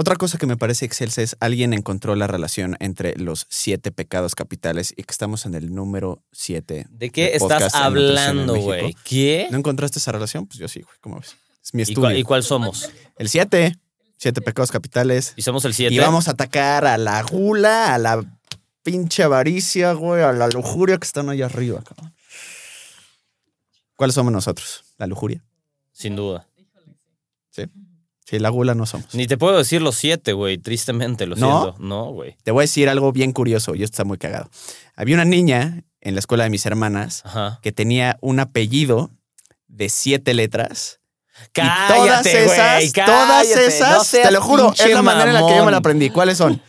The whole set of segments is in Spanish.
Otra cosa que me parece excelsa es alguien encontró la relación entre los siete pecados capitales y que estamos en el número siete. ¿De qué estás hablando, güey? ¿Qué? ¿No encontraste esa relación? Pues yo sí, güey. ¿Cómo ves? Es mi ¿Y estudio. cuál, y cuál somos? El siete. Siete pecados capitales. ¿Y somos el 7? Y vamos a atacar a la gula, a la pinche avaricia, güey, a la lujuria que están allá arriba, cabrón. ¿Cuáles somos nosotros? ¿La lujuria? Sin duda. Sí, la gula no somos. Ni te puedo decir los siete, güey. Tristemente, lo ¿No? siento. No, güey. Te voy a decir algo bien curioso y esto está muy cagado. Había una niña en la escuela de mis hermanas Ajá. que tenía un apellido de siete letras. Cállate, y todas esas, todas cállate, esas, no seas te lo juro, es la manera en la que yo me la aprendí. ¿Cuáles son?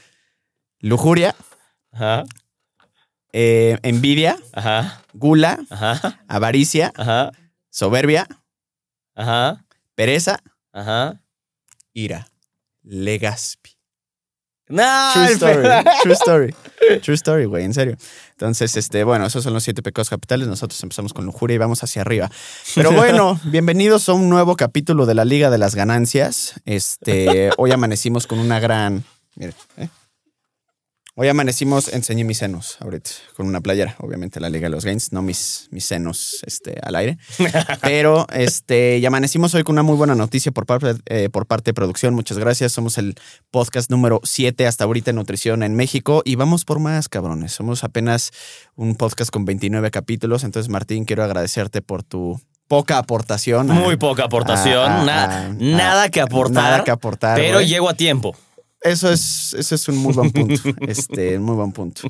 Lujuria, Ajá, eh, envidia, ajá, gula, ajá, avaricia, ajá, soberbia, ajá, pereza, ajá. Ira. Legaspi. No, True story. True story. True story, güey, en serio. Entonces, este, bueno, esos son los siete pecados capitales. Nosotros empezamos con lujuria y vamos hacia arriba. Pero bueno, bienvenidos a un nuevo capítulo de la Liga de las Ganancias. Este, hoy amanecimos con una gran. Mire, ¿eh? Hoy amanecimos, enseñé mis senos ahorita, con una playera, obviamente la Liga de los Gains, no mis, mis senos este, al aire. Pero este, y amanecimos hoy con una muy buena noticia por parte, eh, por parte de producción. Muchas gracias. Somos el podcast número 7 hasta ahorita en nutrición en México y vamos por más, cabrones. Somos apenas un podcast con 29 capítulos. Entonces, Martín, quiero agradecerte por tu poca aportación. a- Muy poca aportación, a- a- na- a- nada que aportar. Nada que aportar. pero llego a tiempo. Eso es, eso es un muy buen punto. Este, muy buen punto.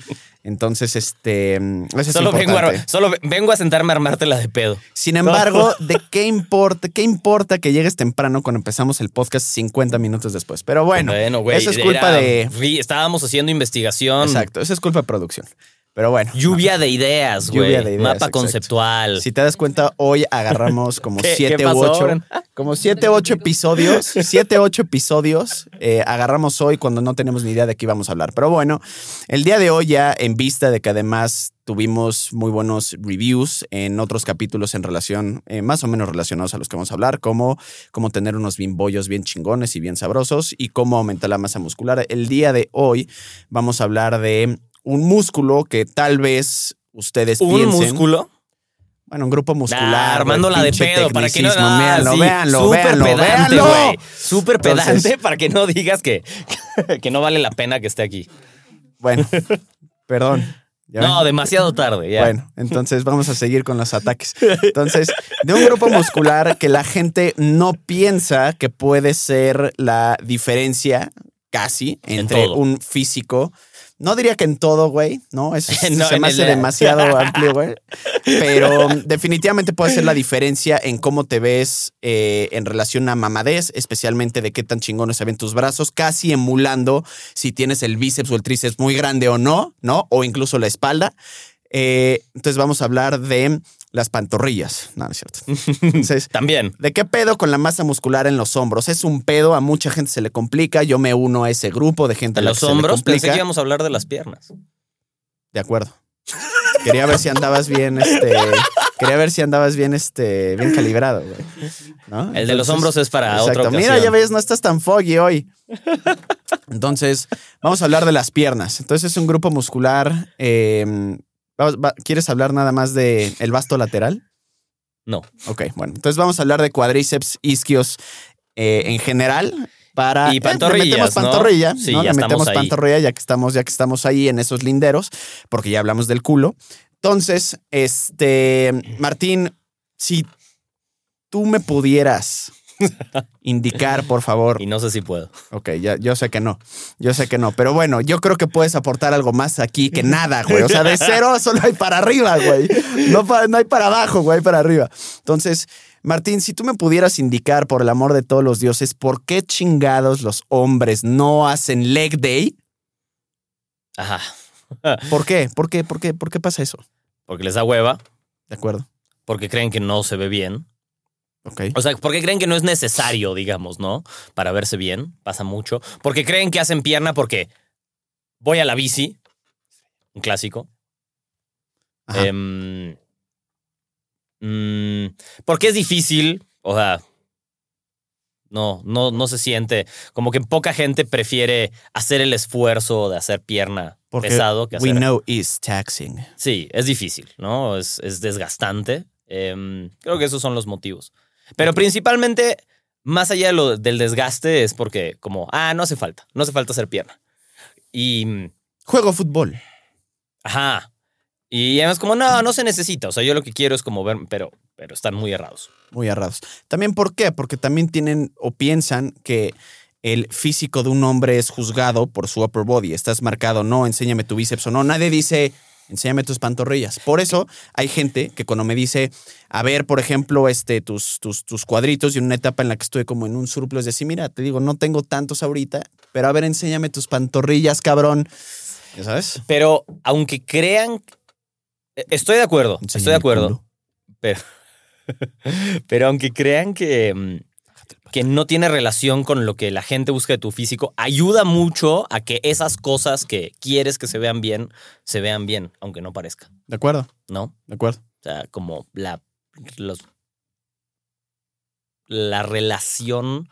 Entonces, este, eso es Solo vengo, a, solo vengo a sentarme a armártela de pedo. Sin embargo, ¿de qué importa? ¿Qué importa que llegues temprano cuando empezamos el podcast 50 minutos después? Pero bueno, güey, eso es culpa era- de. Estábamos haciendo investigación. Exacto, eso es culpa de producción. Pero bueno. Lluvia de ideas, güey. Lluvia de ideas, Mapa exacto. conceptual. Si te das cuenta, hoy agarramos como ¿Qué- siete qué u pasó, ocho, Bren? como siete u ocho episodios, siete u ocho episodios eh, agarramos hoy cuando no tenemos ni idea de qué íbamos a hablar. Pero bueno, el día de hoy ya en vista de que además tuvimos muy buenos reviews en otros capítulos en relación, eh, más o menos relacionados a los que vamos a hablar, como cómo tener unos bimbollos bien chingones y bien sabrosos y cómo aumentar la masa muscular. El día de hoy vamos a hablar de un músculo que tal vez ustedes ¿Un piensen. músculo? Bueno, un grupo muscular. Nah, armándola de pedo para que no. Ah, Véanlo, sí, véanlo, súper véanlo, pedante, véanlo. güey. Súper pedante Entonces- para que no digas que, que no vale la pena que esté aquí. Bueno, perdón. ¿Ya No, ven? demasiado tarde. Ya. Bueno, entonces vamos a seguir con los ataques. Entonces, de un grupo muscular que la gente no piensa que puede ser la diferencia casi En entre un físico. No diría que en todo, güey, ¿no? Eso No, se me el- hace demasiado amplio, güey. Pero definitivamente puede ser la diferencia en cómo te ves eh, en relación a mamadez, especialmente de qué tan chingones se ven tus brazos, casi emulando si tienes el bíceps o el tríceps muy grande o no, ¿no? O incluso la espalda. Eh, entonces vamos a hablar de las pantorrillas. No, no es cierto. Entonces, También. ¿De qué pedo con la masa muscular en los hombros? Es un pedo, a mucha gente se le complica. Yo me uno a ese grupo de gente De a la los que se le hombros pensé complica. que íbamos a hablar de las piernas. De acuerdo. Quería ver si andabas bien, este. Quería ver si andabas bien, este, bien calibrado, güey. ¿No? El de los hombros es para Exacto. otra ocasión. Mira, ya ves, no estás tan foggy hoy. Entonces, vamos a hablar de las piernas. Entonces, es un grupo muscular. eh, va- ¿Quieres hablar nada más de el vasto lateral? No. Ok, bueno. Entonces, vamos a hablar de cuádriceps, isquios eh, en general. Para, Y eh, le pantorrillas, metemos ¿no? pantorrilla, Sí, ¿no? ya Le metemos ahí. pantorrilla ya que estamos, ya que estamos ahí en esos linderos, porque ya hablamos del culo. Entonces, este, Martín, si tú me pudieras indicar, por favor. Y no sé si puedo. Ok, ya, yo sé que no. Yo sé que no. Pero bueno, yo creo que puedes aportar algo más aquí que nada, güey. O sea, de cero solo hay para arriba, güey. No, no hay para abajo, güey, hay para arriba. Entonces, Martín, si tú me pudieras indicar, por el amor de todos los dioses, ¿por qué chingados los hombres no hacen leg day? Ajá. ¿Por qué? ¿Por qué? ¿Por qué? ¿Por qué pasa eso? Porque les da hueva, De acuerdo. porque creen que no se ve bien. Ok. O sea, porque creen que no es necesario, digamos, ¿no? Para verse bien, pasa mucho. Porque creen que hacen pierna porque voy a la bici, un clásico. Ajá. Em, mm, porque es difícil, o sea, no, no, no se siente. Como que poca gente prefiere hacer el esfuerzo de hacer pierna Porque pesado que we hacer. know is taxing. Sí, es difícil, ¿no? Es, es desgastante. Em, creo que esos son los motivos. Pero principalmente, más allá de lo, del desgaste, es porque, como, ah, no hace falta, no hace falta hacer pierna. Y, mm, Juego fútbol. ajá. Y además, como, no, no se necesita. O sea, yo lo que quiero es como ver, pero, pero están muy errados. Muy errados. También, ¿por qué? Porque también tienen o piensan que el físico de un hombre es juzgado por su upper body. Estás marcado, no, enséñame tu bíceps o no. Nadie dice, enséñame tus pantorrillas. Por eso hay gente que cuando me dice, a ver, por ejemplo, este, tus, tus, tus cuadritos y una etapa en la que estuve como en un surplus, de decir, mira, te digo, no tengo tantos ahorita, pero a ver, enséñame tus pantorrillas, cabrón. ¿Ya sabes? Pero aunque crean, eh, estoy de acuerdo, estoy de acuerdo. Pero, pero aunque crean que, mm, que no tiene relación con lo que la gente busca de tu físico, ayuda mucho a que esas cosas que quieres que se vean bien, se vean bien, aunque no parezca, De acuerdo, ¿no? de acuerdo. O sea, como la, los, la relación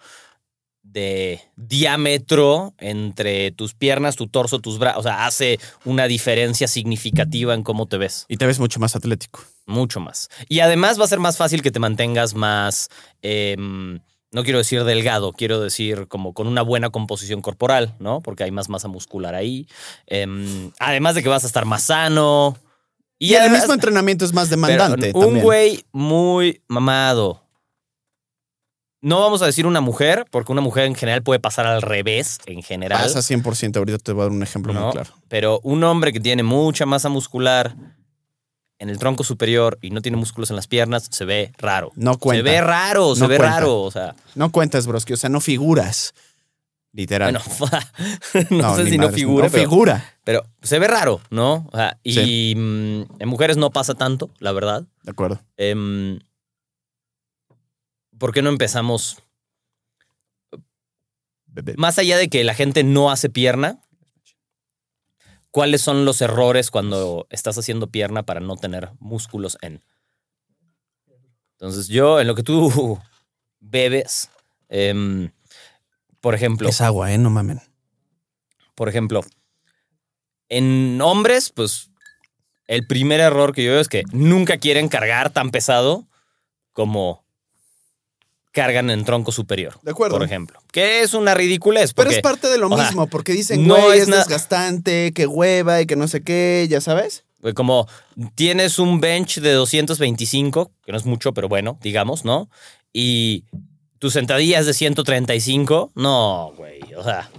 de diámetro entre tus piernas, tu torso, tus brazos, o sea, hace una diferencia significativa en cómo te ves. Y te ves mucho más atlético. Mucho más. Y además va a ser más fácil que te mantengas más, em, no quiero decir delgado, quiero decir como con una buena composición corporal, ¿no? Porque hay más masa muscular ahí. Em, además de que vas a estar más sano. Y, el además- mismo entrenamiento es más pero demandante. un güey muy mamado. No vamos a decir una mujer, porque una mujer en general puede pasar al revés, en general. Pasa 100%. Ahorita te voy a dar un ejemplo ¿no? muy claro. Pero un hombre que tiene mucha masa muscular en el tronco superior y no tiene músculos en las piernas, se ve raro. No cuenta. Se ve raro, se No ve cuenta. raro. O sea, No cuentas, broski. O sea, no figuras. Literal. bueno, no, sé si no figura, No pero, figura. pero se ve raro, ¿no? O sea, y Sí. mm, en mujeres no pasa tanto, la verdad. De acuerdo. Em, ¿Por qué no empezamos? Bebé. Más allá de que la gente no hace pierna, ¿cuáles son los errores cuando estás haciendo pierna para no tener músculos en? Entonces, yo, en lo que tú bebes, em, por ejemplo, Es agua, ¿eh? No mamen. por ejemplo, en hombres, pues el primer error que yo veo es que nunca quieren cargar tan pesado como cargan en tronco superior. De acuerdo. Por ejemplo. Que es una ridiculez. Pero porque- es parte de lo sea, mismo, porque dicen, no güey, es es, desgastante, que hueva y que no sé qué, ya sabes. Güey, Como tienes un bench de 225, que no es mucho, pero bueno, digamos, ¿no? Y tu sentadilla es de 135. No, güey. O sea,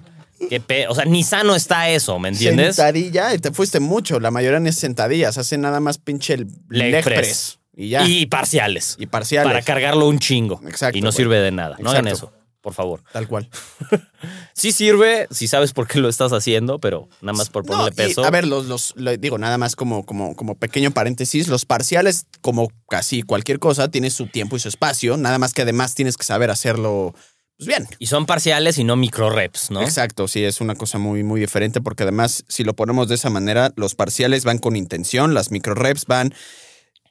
qué pe- o sea, ni sano está eso, ¿me entiendes? Sentadilla, y te fuiste mucho. La mayoría no es sentadillas, hacen nada más pinche el Leg leg, press. press. Y ya. Y, Y parciales. parciales. Para cargarlo un chingo. Exacto, Y no güey. sirve de nada. No hagan Exacto. eso, por favor. Tal cual. Sí sirve si sabes por qué lo estás haciendo, pero nada más por No, ponerle y, peso. a ver, los, los, lo digo, nada más como, como, como pequeño paréntesis, los parciales, como casi cualquier cosa, tiene su tiempo y su espacio, nada más que además tienes que saber hacerlo pues bien. Y son parciales y no micro reps, ¿no? Exacto, sí, es una cosa muy, muy diferente porque además, si lo ponemos de esa manera, los parciales van con intención, las micro reps van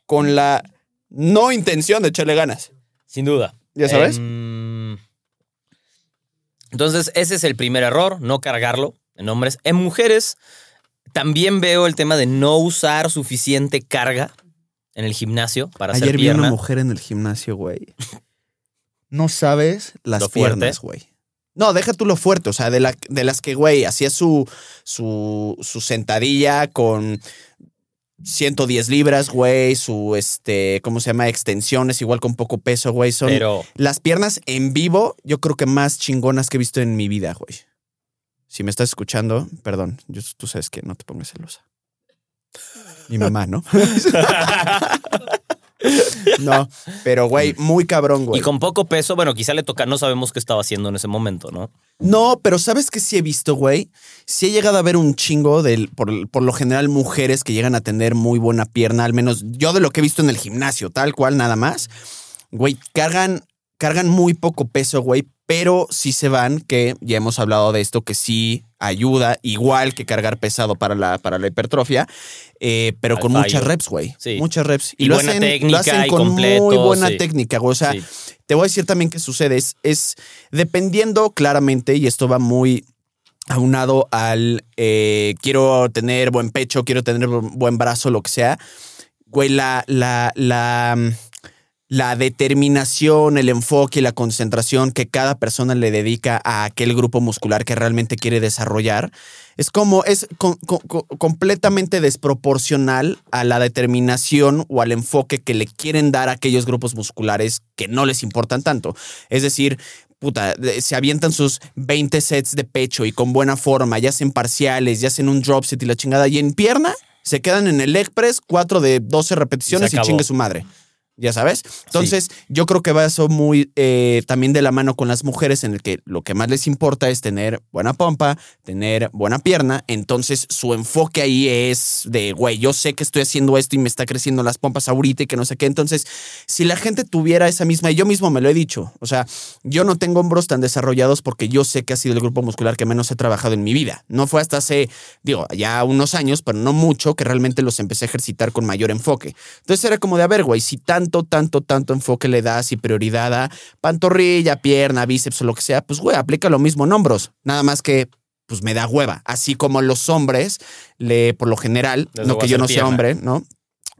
con la no intención de echarle ganas. Sin duda. ¿Ya sabes? Em, entonces, ese es el primer error, no cargarlo en hombres. En mujeres, también veo el tema de no usar suficiente carga en el gimnasio para hacer Ayer vi pierna. una mujer en el gimnasio, güey. No sabes las Lo piernas, güey. No, deja tú lo fuerte, o sea, de, la, de las que, güey, hacía su, su, su sentadilla con 110 libras, güey, su, este, ¿cómo se llama? Extensiones, igual con poco peso, güey. Son Pero las piernas en vivo, yo creo que más chingonas que he visto en mi vida, güey. Si me estás escuchando, perdón, yo- tú sabes que no te pongas celosa. Mi mamá, ¿no? no, pero güey, muy cabrón, güey. y con poco peso, bueno, quizá le toca, no sabemos qué estaba haciendo en ese momento, ¿no? No, pero ¿sabes qué sí he visto, güey? Sí he llegado a ver un chingo del, por, por lo general, mujeres que llegan a tener muy buena pierna, al menos yo de lo que he visto en el gimnasio, tal cual, nada más. Güey, cargan, cargan muy poco peso, güey, pero sí se van, que ya hemos hablado de esto, que sí ayuda, igual que cargar pesado para la, para la hipertrofia, eh, pero Al con fallo. muchas reps, güey. Sí. Muchas reps. Y buena técnica lo hacen con completo, muy buena sí. técnica, güey. O sea, Sí. te voy a decir también qué sucede. Es, es dependiendo claramente, y esto va muy aunado al eh, quiero tener buen pecho, quiero tener bu- buen brazo, lo que sea. Güey, la, la, la, la determinación, el enfoque y la concentración que cada persona le dedica a aquel grupo muscular que realmente quiere desarrollar, es como, es co- co- co- completamente desproporcional a la determinación o al enfoque que le quieren dar a aquellos grupos musculares que no les importan tanto. Es decir, puta, se avientan sus 20 sets de pecho y con buena forma, ya hacen parciales, ya hacen un drop set y la chingada, y en pierna se quedan en el leg press 4 de 12 repeticiones y, acabó. chingue su madre. Ya sabes. Entonces, yo creo que va eso muy eh, también de la mano con las mujeres, en el que lo que más les importa es tener buena pompa, tener buena pierna. Entonces, su enfoque ahí es de, güey, yo sé que estoy haciendo esto y me está creciendo las pompas ahorita y que no sé qué. Entonces, si la gente tuviera esa misma, y yo mismo me lo he dicho, o sea, yo no tengo hombros tan desarrollados porque yo sé que ha sido el grupo muscular que menos he trabajado en mi vida. No fue hasta hace, digo, ya unos años, pero no mucho, que realmente los empecé a ejercitar con mayor enfoque. Entonces era como de, a ver, güey, si tanto, tanto, tanto enfoque le das y prioridad a pantorrilla, pierna, bíceps o lo que sea, pues, güey, aplica lo mismo en hombros. Nada más que, pues, me da hueva. Así como los hombres, le, por lo general, Les no que yo no sea hombre, ¿no?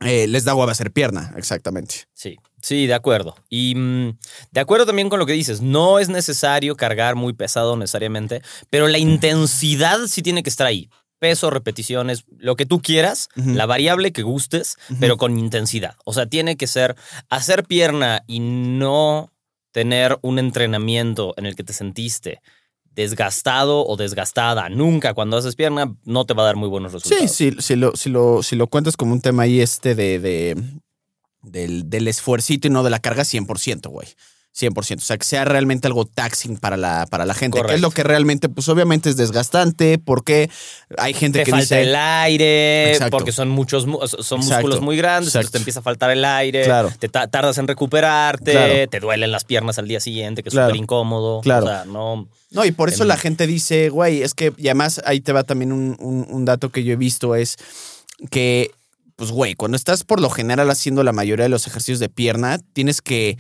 Eh, les da hueva hacer pierna, exactamente. Sí, sí, de acuerdo. Y mm, de acuerdo también con lo que dices, no es necesario cargar muy pesado necesariamente, pero la intensidad sí tiene que estar ahí. Peso, repeticiones, lo que tú quieras, la variable que gustes, pero con intensidad. O sea, tiene que ser hacer pierna y no tener un entrenamiento en el que te sentiste desgastado o desgastada. Nunca cuando haces pierna no te va a dar muy buenos Sí, resultados. sí, si lo, si lo, si lo cuentas como un tema ahí este de, de- del, del esfuercito y no de la carga, 100%, güey. 100%. O sea, que sea realmente algo taxing para la, para la gente. Que es Correcto. lo que realmente, pues obviamente es desgastante porque hay gente te que falta dice... el aire, Exacto. porque son muchos mu- son Exacto. músculos muy grandes, entonces te empieza a faltar el aire, Claro. te ta- tardas en recuperarte, Claro. te duelen las piernas al día siguiente, que es Claro. súper incómodo. Claro. O sea, no. No, y por eso Em. la gente dice, güey, es que, y además ahí te va también un, un- un dato que yo he visto, es que, pues, güey, cuando estás por lo general haciendo la mayoría de los ejercicios de pierna, tienes que,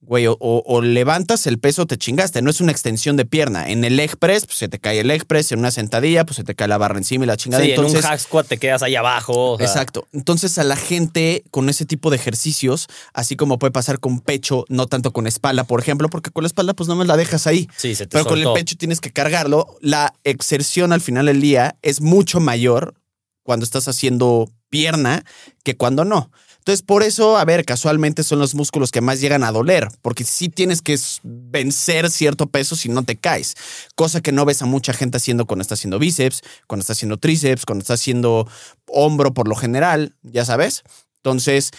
güey, o, o- o levantas el peso, te chingaste, no es una extensión de pierna. En el leg press, pues se te cae el leg press, en una sentadilla, pues se te cae la barra encima y la chingada. Sí, Entonces, en un hack squat te quedas ahí abajo. o sea, Exacto. Entonces a la gente con ese tipo de ejercicios, así como puede pasar con pecho, no tanto con espalda, por ejemplo, porque con la espalda pues no me la dejas ahí. Sí, se te Pero con el pecho tienes que cargarlo. La exerción al final del día es mucho mayor cuando estás haciendo pierna que cuando no. Entonces, por eso, a ver, casualmente son los músculos que más llegan a doler, porque sí tienes que vencer cierto peso si no te caes. Cosa que no ves a mucha gente haciendo cuando está haciendo bíceps, cuando está haciendo tríceps, cuando está haciendo hombro por lo general, ya sabes. Entonces,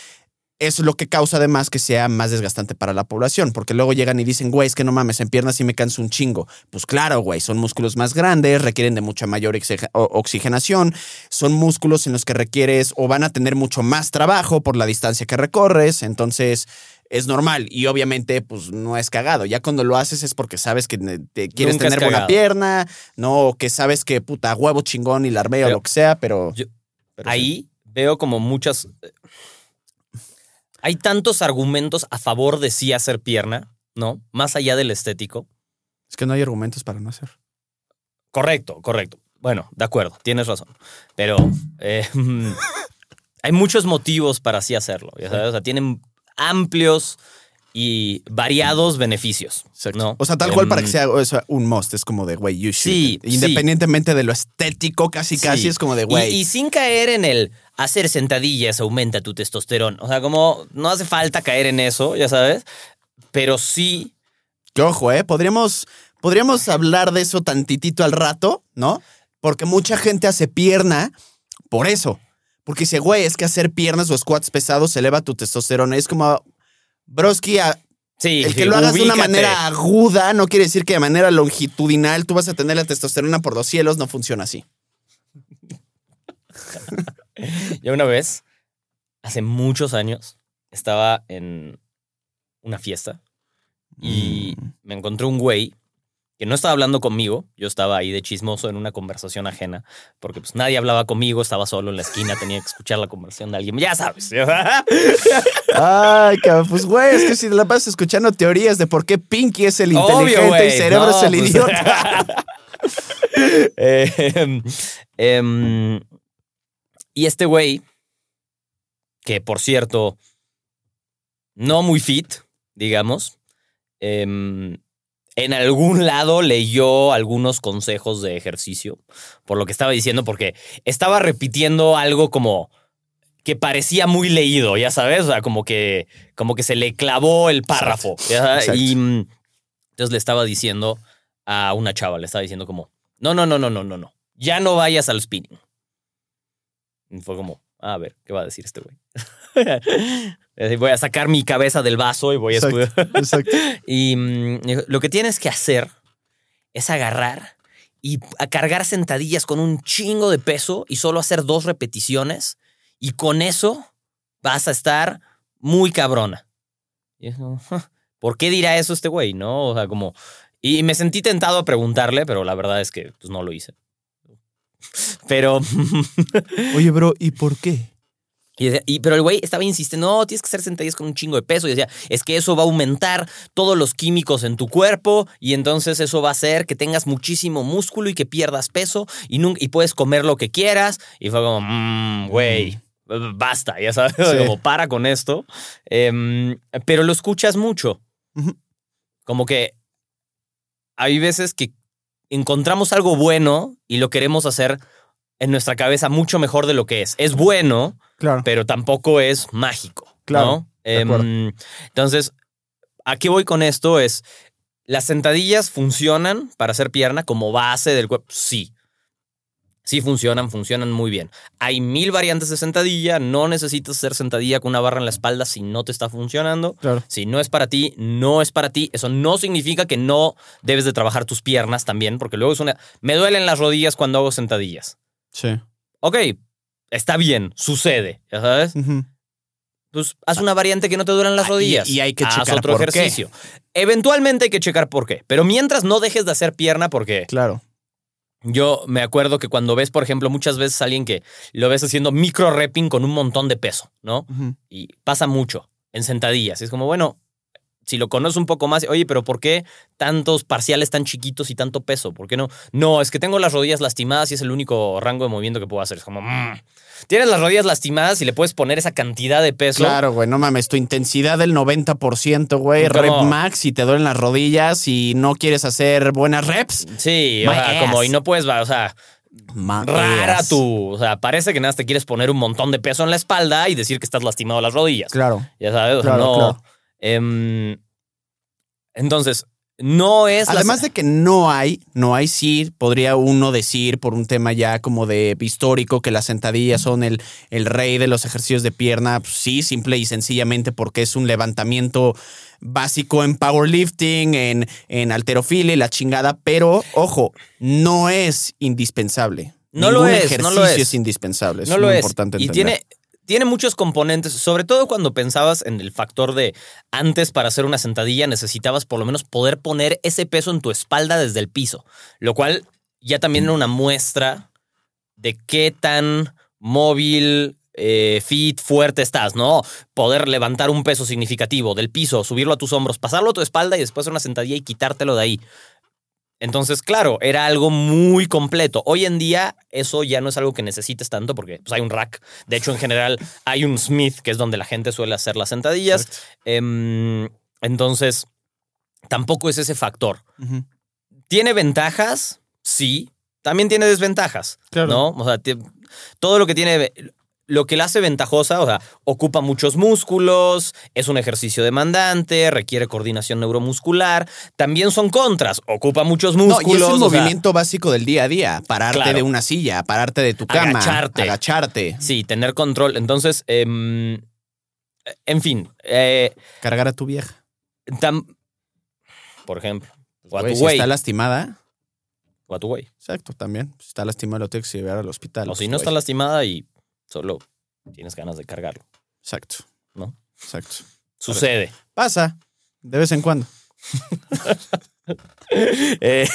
es lo que causa además que sea más desgastante para la población, porque luego llegan y dicen, güey, es que no mames, en piernas sí me canso un chingo. Pues claro, güey, son músculos más grandes, requieren de mucha mayor oxigenación, son músculos en los que requieres o van a tener mucho más trabajo por la distancia que recorres, entonces es normal y obviamente pues no es cagado. Ya cuando lo haces es porque sabes que te quieres Nunca tener buena pierna, no, o que sabes que puta huevo chingón y la o lo que sea, pero... Yo- pero sí. Ahí veo como muchas. eh, Hay tantos argumentos a favor de sí hacer pierna, ¿no? Más allá del estético. Es que no hay argumentos para no hacer. Correcto, correcto. Bueno, de acuerdo, tienes razón. Pero eh, hay muchos motivos para así hacerlo. ya sabes, O sea, tienen amplios y variados beneficios. ¿no? O sea, tal cual para Em, que sea o sea, un must, es como de, güey, you should. Sí, Independientemente de lo estético, casi Sí. casi es como de, Y, güey. y sin caer en el hacer sentadillas aumenta tu testosterona. O sea, como no hace falta caer en eso, ya sabes. Pero sí, Que ojo, ¿eh? Podríamos, podríamos hablar de eso tantitito al rato, ¿no? Porque mucha gente hace pierna por eso. Porque dice, güey, es que hacer piernas o squats pesados eleva tu testosterona. Es como, broski, a- sí. el que lo hagas de una manera aguda no quiere decir que de manera longitudinal tú vas a tener la testosterona por los cielos. No funciona así. Yo una vez, hace muchos años, estaba en una fiesta y Mm. me encontré un güey que no estaba hablando conmigo, yo estaba ahí de chismoso en una conversación ajena, porque pues nadie hablaba conmigo, estaba solo en la esquina, tenía que escuchar la conversación de alguien, ya sabes. Ay, cabrón, pues güey, es que si la pasas escuchando teorías de por qué Pinky es el inteligente y Cerebro No, es el pues- idiota. Em, em, y este güey, que por cierto, no muy fit, digamos, em, en algún lado leyó algunos consejos de ejercicio, por lo que estaba diciendo, porque estaba repitiendo algo como que parecía muy leído, ya sabes, o sea, como que, como que se le clavó el párrafo. Y mm, entonces le estaba diciendo a una chava, le estaba diciendo como, no, no, no, no, no, no, no, ya no vayas al spinning. Y fue como, "Ah, a ver, ¿qué va a decir este güey? Voy a sacar mi cabeza del vaso y voy a Exacto, exacto. Y mm, lo que tienes que hacer es agarrar y a cargar sentadillas con un chingo de peso y solo hacer dos repeticiones y con eso vas a estar muy cabrona. Y es como, "Ja, ¿por qué dirá eso este güey? No, o sea, como... Y me sentí tentado a preguntarle, pero la verdad es que pues, no lo hice. Pero... Oye, bro, ¿y por qué? Y decía- y- pero el güey estaba insistiendo, no, tienes que hacer sentadillas con un chingo de peso. Y decía, es que eso va a aumentar todos los químicos en tu cuerpo y entonces eso va a hacer que tengas muchísimo músculo y que pierdas peso y, nun- y puedes comer lo que quieras. Y fue como, mmm, güey, basta, ya sabes, Sí. como para con esto. Em, pero lo escuchas mucho. Como que hay veces que encontramos algo bueno y lo queremos hacer en nuestra cabeza mucho mejor de lo que es. Es bueno, Claro. pero tampoco es mágico. Claro. Em, entonces, ¿a qué voy con esto? Es, ¿las sentadillas funcionan para hacer pierna como base del cuerpo? Sí. Sí funcionan, funcionan muy bien. Hay mil variantes de sentadilla, no necesitas hacer sentadilla con una barra en la espalda si no te está funcionando. Claro. Si no es para ti, no es para ti. Eso no significa que no debes de trabajar tus piernas también, porque luego es una... Me duelen las rodillas cuando hago sentadillas. Sí. Ok, está bien, sucede, ya sabes. Pues haz una variante que no te duran las Ah, y- rodillas. y hay que haz checar otro por qué. ejercicio. Eventualmente hay que checar por qué. Pero mientras no dejes de hacer pierna, porque Claro. yo me acuerdo que cuando ves, por ejemplo, muchas veces a alguien que lo ves haciendo micro repping con un montón de peso, ¿no? Y pasa mucho en sentadillas. Es como, bueno, si lo conoces un poco más, oye, pero ¿por qué tantos parciales tan chiquitos y tanto peso? ¿Por qué no? No, es que tengo las rodillas lastimadas y es el único rango de movimiento que puedo hacer. Es como, mm. tienes las rodillas lastimadas y le puedes poner esa cantidad de peso. Claro, güey, no mames, tu intensidad del 90%, güey, rep max y te duelen las rodillas y no quieres hacer buenas reps. Sí, o sea, como y no puedes, o sea, My rara ass. tú. O sea, parece que nada más te quieres poner un montón de peso en la espalda y decir que estás lastimado las rodillas. Claro. Ya sabes, o sea, Claro, no. claro. Em, entonces, no es la- Además de que no hay, no hay sí, podría uno decir por un tema ya como de histórico que las sentadillas son el, el rey de los ejercicios de pierna, pues sí, simple y sencillamente porque es un levantamiento básico en powerlifting, en, en alterofilia y la chingada, pero ojo, no es indispensable. No lo Ningún es, ejercicio no lo es. indispensable. Es no lo es. importante y entender. tiene, tiene muchos componentes, sobre todo cuando pensabas en el factor de antes para hacer una sentadilla necesitabas por lo menos poder poner ese peso en tu espalda desde el piso, lo cual ya también era una muestra de qué tan móvil, eh, fit, fuerte estás, ¿no? Poder levantar un peso significativo del piso, subirlo a tus hombros, pasarlo a tu espalda y después una sentadilla y quitártelo de ahí. Entonces, claro, era algo muy completo. Hoy en día eso ya no es algo que necesites tanto porque pues, hay un rack. De hecho, en general hay un Smith, que es donde la gente suele hacer las sentadillas. Em, Entonces, tampoco es ese factor. ¿Tiene ventajas? Sí. También tiene desventajas. Claro. ¿No? O sea, todo lo que tiene. Lo que la hace ventajosa, o sea, ocupa muchos músculos, es un ejercicio demandante, requiere coordinación neuromuscular. También son contras, ocupa muchos No, músculos. y es sea, movimiento básico del día a día. Pararte Claro. de una silla, pararte de tu cama. Agacharte. Agacharte. sí, tener control. Entonces, em, en fin, eh, Cargar a tu vieja. tam- por ejemplo, o a tu si está lastimada, O a tu güey. exacto, también. Si está lastimada, lo tienes que llevar al hospital. O si pues, no está lastimada y solo tienes ganas de cargarlo. Exacto. ¿No? Exacto. Sucede. Pasa. De vez en cuando. Eh,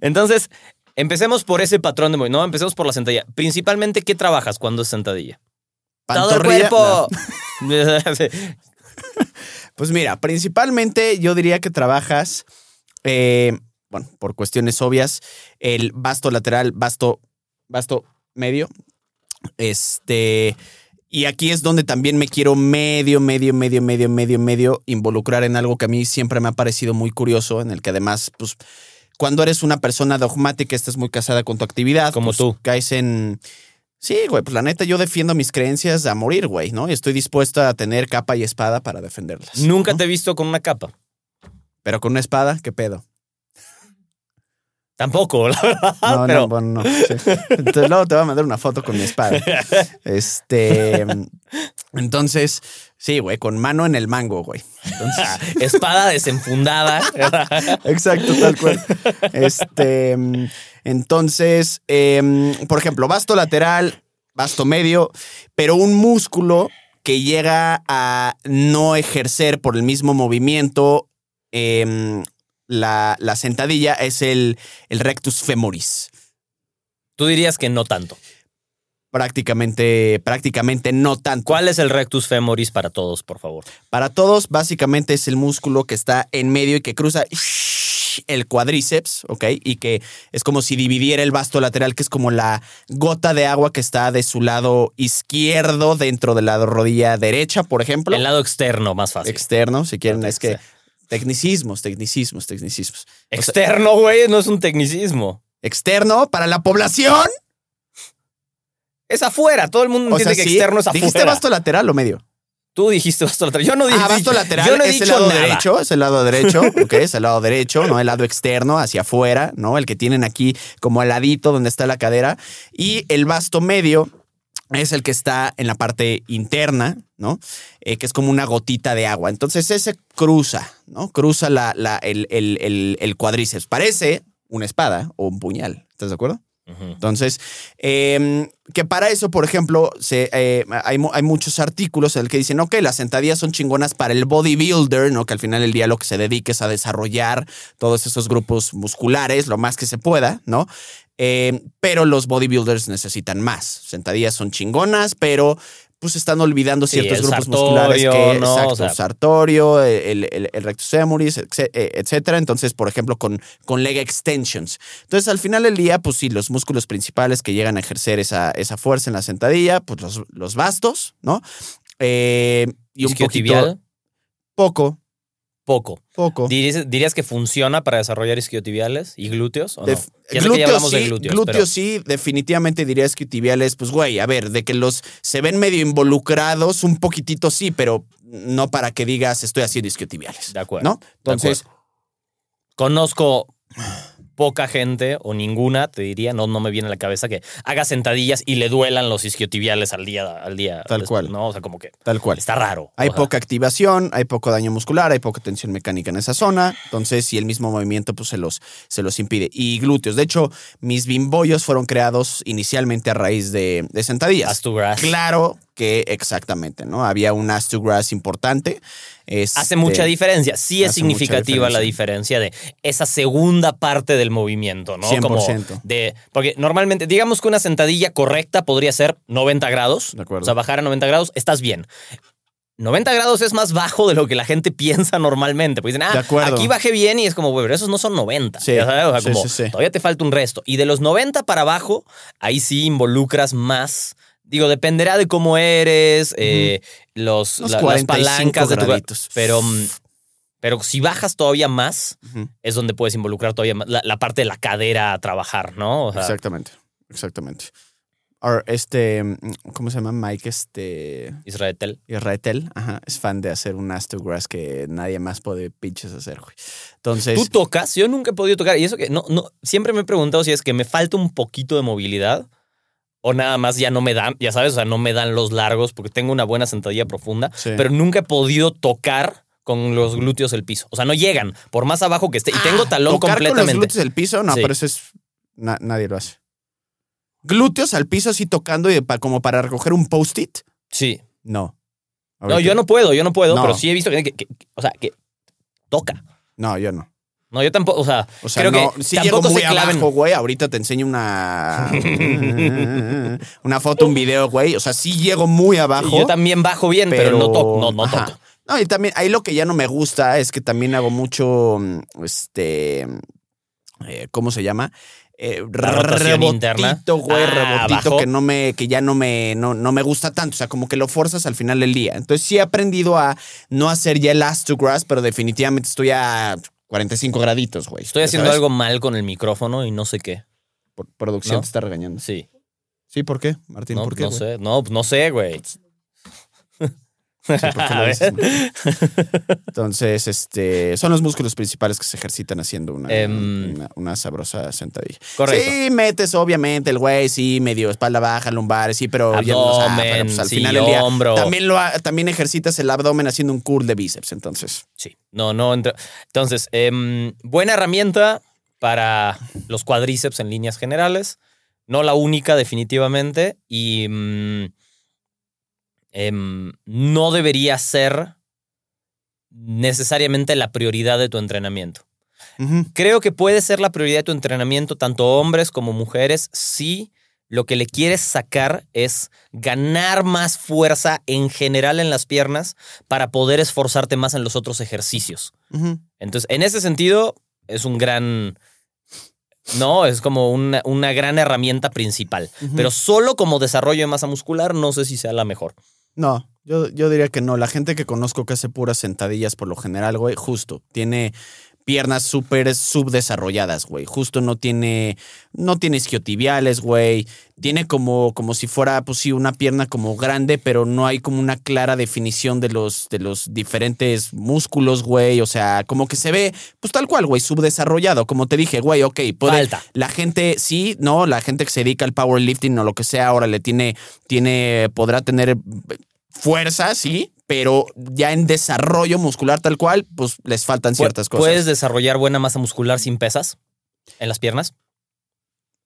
entonces, empecemos por ese patrón de movimiento. No, empecemos por la sentadilla. Principalmente, ¿qué trabajas cuando es sentadilla? Todo el cuerpo. Pues mira, principalmente yo diría que trabajas, eh, bueno, por cuestiones obvias, el vasto lateral, vasto, vasto medio. Este. Y aquí es donde también me quiero medio, medio, medio, medio, medio, medio involucrar en algo que a mí siempre me ha parecido muy curioso, en el que además, pues, cuando eres una persona dogmática, estás muy casada con tu actividad. Como pues, tú. Caes en. Sí, güey, pues la neta yo defiendo mis creencias a morir, güey, ¿no? Y estoy dispuesto a tener capa y espada para defenderlas. Nunca ¿no? te he visto con una capa. Pero con una espada, ¿qué pedo? Tampoco, la verdad. No, pero no, bueno, no. sí. Entonces luego te voy a mandar una foto con mi espada. Este. Entonces, sí, güey, con mano en el mango, güey. Entonces, espada desenfundada. exacto, tal cual. Este. Entonces, em, por ejemplo, vasto lateral, vasto medio, pero un músculo que llega a no ejercer por el mismo movimiento em, la, la sentadilla es el, el rectus femoris. Tú dirías que no tanto. Prácticamente, prácticamente no tanto. ¿Cuál es el rectus femoris para todos, por favor? Para todos, básicamente es el músculo que está en medio y que cruza el cuádriceps, ¿ok? Y que es como si dividiera el vasto lateral, que es como la gota de agua que está de su lado izquierdo dentro de la rodilla derecha, por ejemplo. El lado externo, más fácil. Externo, si quieren, es que tecnicismos, tecnicismos, tecnicismos. O sea, Externo, güey, no es un tecnicismo. externo para la población. Es afuera. Todo el mundo O sea, entiende que sí. externo es afuera. ¿Dijiste vasto lateral o medio? Tú dijiste vasto lateral. Yo no dije. Ah, vasto lateral Yo no he es el lado nada. derecho, es el lado derecho, ok, es el lado derecho, no el lado externo, hacia afuera, ¿no? El que tienen aquí como al ladito donde está la cadera. Y el vasto medio es el que está en la parte interna, ¿no? Eh, que es como una gotita de agua. Entonces ese cruza, ¿no? Cruza la, la- el, el- el- el cuádriceps. Parece una espada o un puñal. ¿Estás de acuerdo? Entonces, eh, que para eso, por ejemplo, se, eh, hay, hay muchos artículos en el que dicen, ok, las sentadillas son chingonas para el bodybuilder, ¿no? Que al final del día lo que se dedique es a desarrollar todos esos grupos musculares lo más que se pueda, ¿no? Eh, pero los bodybuilders necesitan más. Sentadillas son chingonas, pero pues están olvidando ciertos grupos sartorio, musculares que, ¿no? exacto, O sea- sartorio, el, el, el rectus femoris, etc- eh, etcétera. Entonces, por ejemplo, con, con leg extensions. Entonces, al final del día, pues sí, los músculos principales que llegan a ejercer esa, esa fuerza en la sentadilla, pues los, los bastos, ¿no? Eh, y un poquito, poco, poco. poco. ¿Dirías, dirías que funciona para desarrollar isquiotibiales y glúteos? ¿o no? Def- Ya sé que ya glúteos hablamos sí, de glúteos. glúteos pero- sí, definitivamente diría isquiotibiales, pues güey, a ver, de que los se ven medio involucrados, un poquitito sí, pero no para que digas estoy haciendo isquiotibiales. De acuerdo. ¿No? Entonces, Conozco poca gente o ninguna, te diría, no, no me viene a la cabeza que haga sentadillas y le duelan los isquiotibiales al día. Al día Tal después, cual. No, o sea, como que tal cual. está raro. Hay poca activación, hay poco daño muscular, hay poca tensión mecánica en esa zona. Entonces, si el mismo movimiento pues, se, los, se los impide. Y glúteos. De hecho, mis bimbollos fueron creados inicialmente a raíz de, de sentadillas. As to grass. Claro que exactamente, ¿no? Había un as to grass importante. Hace mucha diferencia. Sí es significativa la diferencia de esa segunda parte del movimiento, ¿no? 100%. Como de, porque normalmente, digamos que una sentadilla correcta podría ser 90 grados. De acuerdo. O sea, bajar a 90 grados, estás bien. 90 grados es más bajo de lo que la gente piensa normalmente. Pues dicen, ah, aquí bajé bien y es como, güey, pero esos no son 90. Sí, O sea, como, sí, sí. todavía te falta un resto. Y de los 90 para abajo, ahí sí involucras más. Digo, dependerá de cómo eres, eh, los, la- las 45 palancas de tu. graditos. Pero Pero si bajas todavía más, es donde puedes involucrar todavía más la, la parte de la cadera a trabajar, ¿no? O sea, Exactamente, exactamente. Este, ¿cómo se llama? Mike, este, Israel Tel. Israetel, ajá, es fan de hacer un Ass to Grass que nadie más puede pinches hacer, güey. Entonces, Tú tocas, yo nunca he podido tocar. Y eso que no, no, siempre me he preguntado si es que me falta un poquito de movilidad o nada más ya no me dan, ya sabes, o sea, no me dan los largos porque tengo una buena sentadilla profunda, Sí. pero nunca he podido tocar con los glúteos el piso. O sea, no llegan, por más abajo que esté. Y tengo Ah, talón tocar con los completamente. glúteos del piso, no, Sí. pero eso es, na- nadie lo hace. Glúteos al piso así tocando y pa- como para recoger un post-it, Sí. no. No, yo no puedo, yo no puedo, No. pero sí he visto que, que- que- o sea, que toca. No, yo no. No, yo tampoco, o sea, O sea, creo no, que sí llego tampoco muy se claven. abajo, güey. Ahorita te enseño una una foto, un video, güey. O sea, sí llego muy abajo. Yo también bajo bien, pero, no toco, no, no toco. No, y también ahí lo que ya no me gusta es que también hago mucho, este, eh, ¿cómo se llama? Eh, La rotación interna. rebotito, güey, Ah, rebotito abajo. que no me, que ya no me, no, no me gusta tanto. O sea, como que lo forzas al final del día. Entonces sí he aprendido a no hacer ya el grass, pero definitivamente estoy a 45 graditos, güey. Estoy ¿Ya haciendo sabes? algo mal con el micrófono y no sé qué. Por- producción ¿No? te está regañando. Sí. Sí, ¿por qué, Martín? No, ¿Por qué? no güey? sé. No, no sé, güey. Sí, ¿por qué lo A dices, ver. Entonces, este, son los músculos principales que se ejercitan haciendo una, Em. una, una sabrosa sentadilla. Correcto. Sí, metes obviamente el güey, sí, medio espalda baja, lumbares, sí, pero ya no, Abdomen, pero, pues, al sí, final del día hombro. también lo también ejercitas el abdomen haciendo un curl de bíceps, entonces. Sí. No, no. entra- Entonces, em, buena herramienta para los cuadríceps en líneas generales. No la única, definitivamente. Y mm, em, no debería ser necesariamente la prioridad de tu entrenamiento. Creo que puede ser la prioridad de tu entrenamiento, tanto hombres como mujeres, si lo que le quieres sacar es ganar más fuerza en general en las piernas para poder esforzarte más en los otros ejercicios. Entonces, en ese sentido, es un gran... No, es como una, una gran herramienta principal. Pero solo como desarrollo de masa muscular, no sé si sea la mejor. No, yo, yo diría que no. La gente que conozco que hace puras sentadillas por lo general, güey, justo, tiene piernas súper subdesarrolladas, güey. Justo no tiene, no tiene isquiotibiales, güey. Tiene como, como si fuera, pues sí, una pierna como grande, pero no hay como una clara definición de los, de los diferentes músculos, güey. O sea, como que se ve, pues tal cual, güey, subdesarrollado. Como te dije, güey, ok, puede, Falta. la gente, sí, no, la gente que se dedica al powerlifting o lo que sea, ahora le tiene, tiene, podrá tener fuerza, sí, pero ya en desarrollo muscular tal cual, pues les faltan ciertas cosas. ¿Puedes desarrollar buena masa muscular sin pesas en las piernas?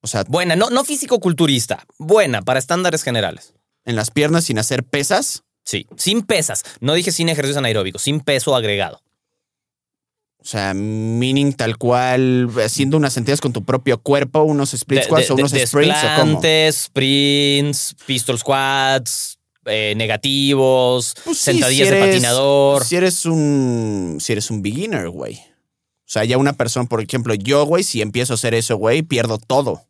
o sea, Buena, no, no físico-culturista. Buena, para estándares generales. en las piernas sin hacer pesas, Sí, sin pesas. No dije sin ejercicios anaeróbicos, sin peso agregado. o sea, meaning tal cual, haciendo unas sentadillas con tu propio cuerpo, unos split squats de- o unos de- sprints o cómo. sprints, pistol squats, eh, negativos, Pues sí, sentadillas si de patinador. Si eres un, si eres un beginner, güey. O sea, ya una persona, por ejemplo, yo, güey, si empiezo a hacer eso, güey, pierdo todo.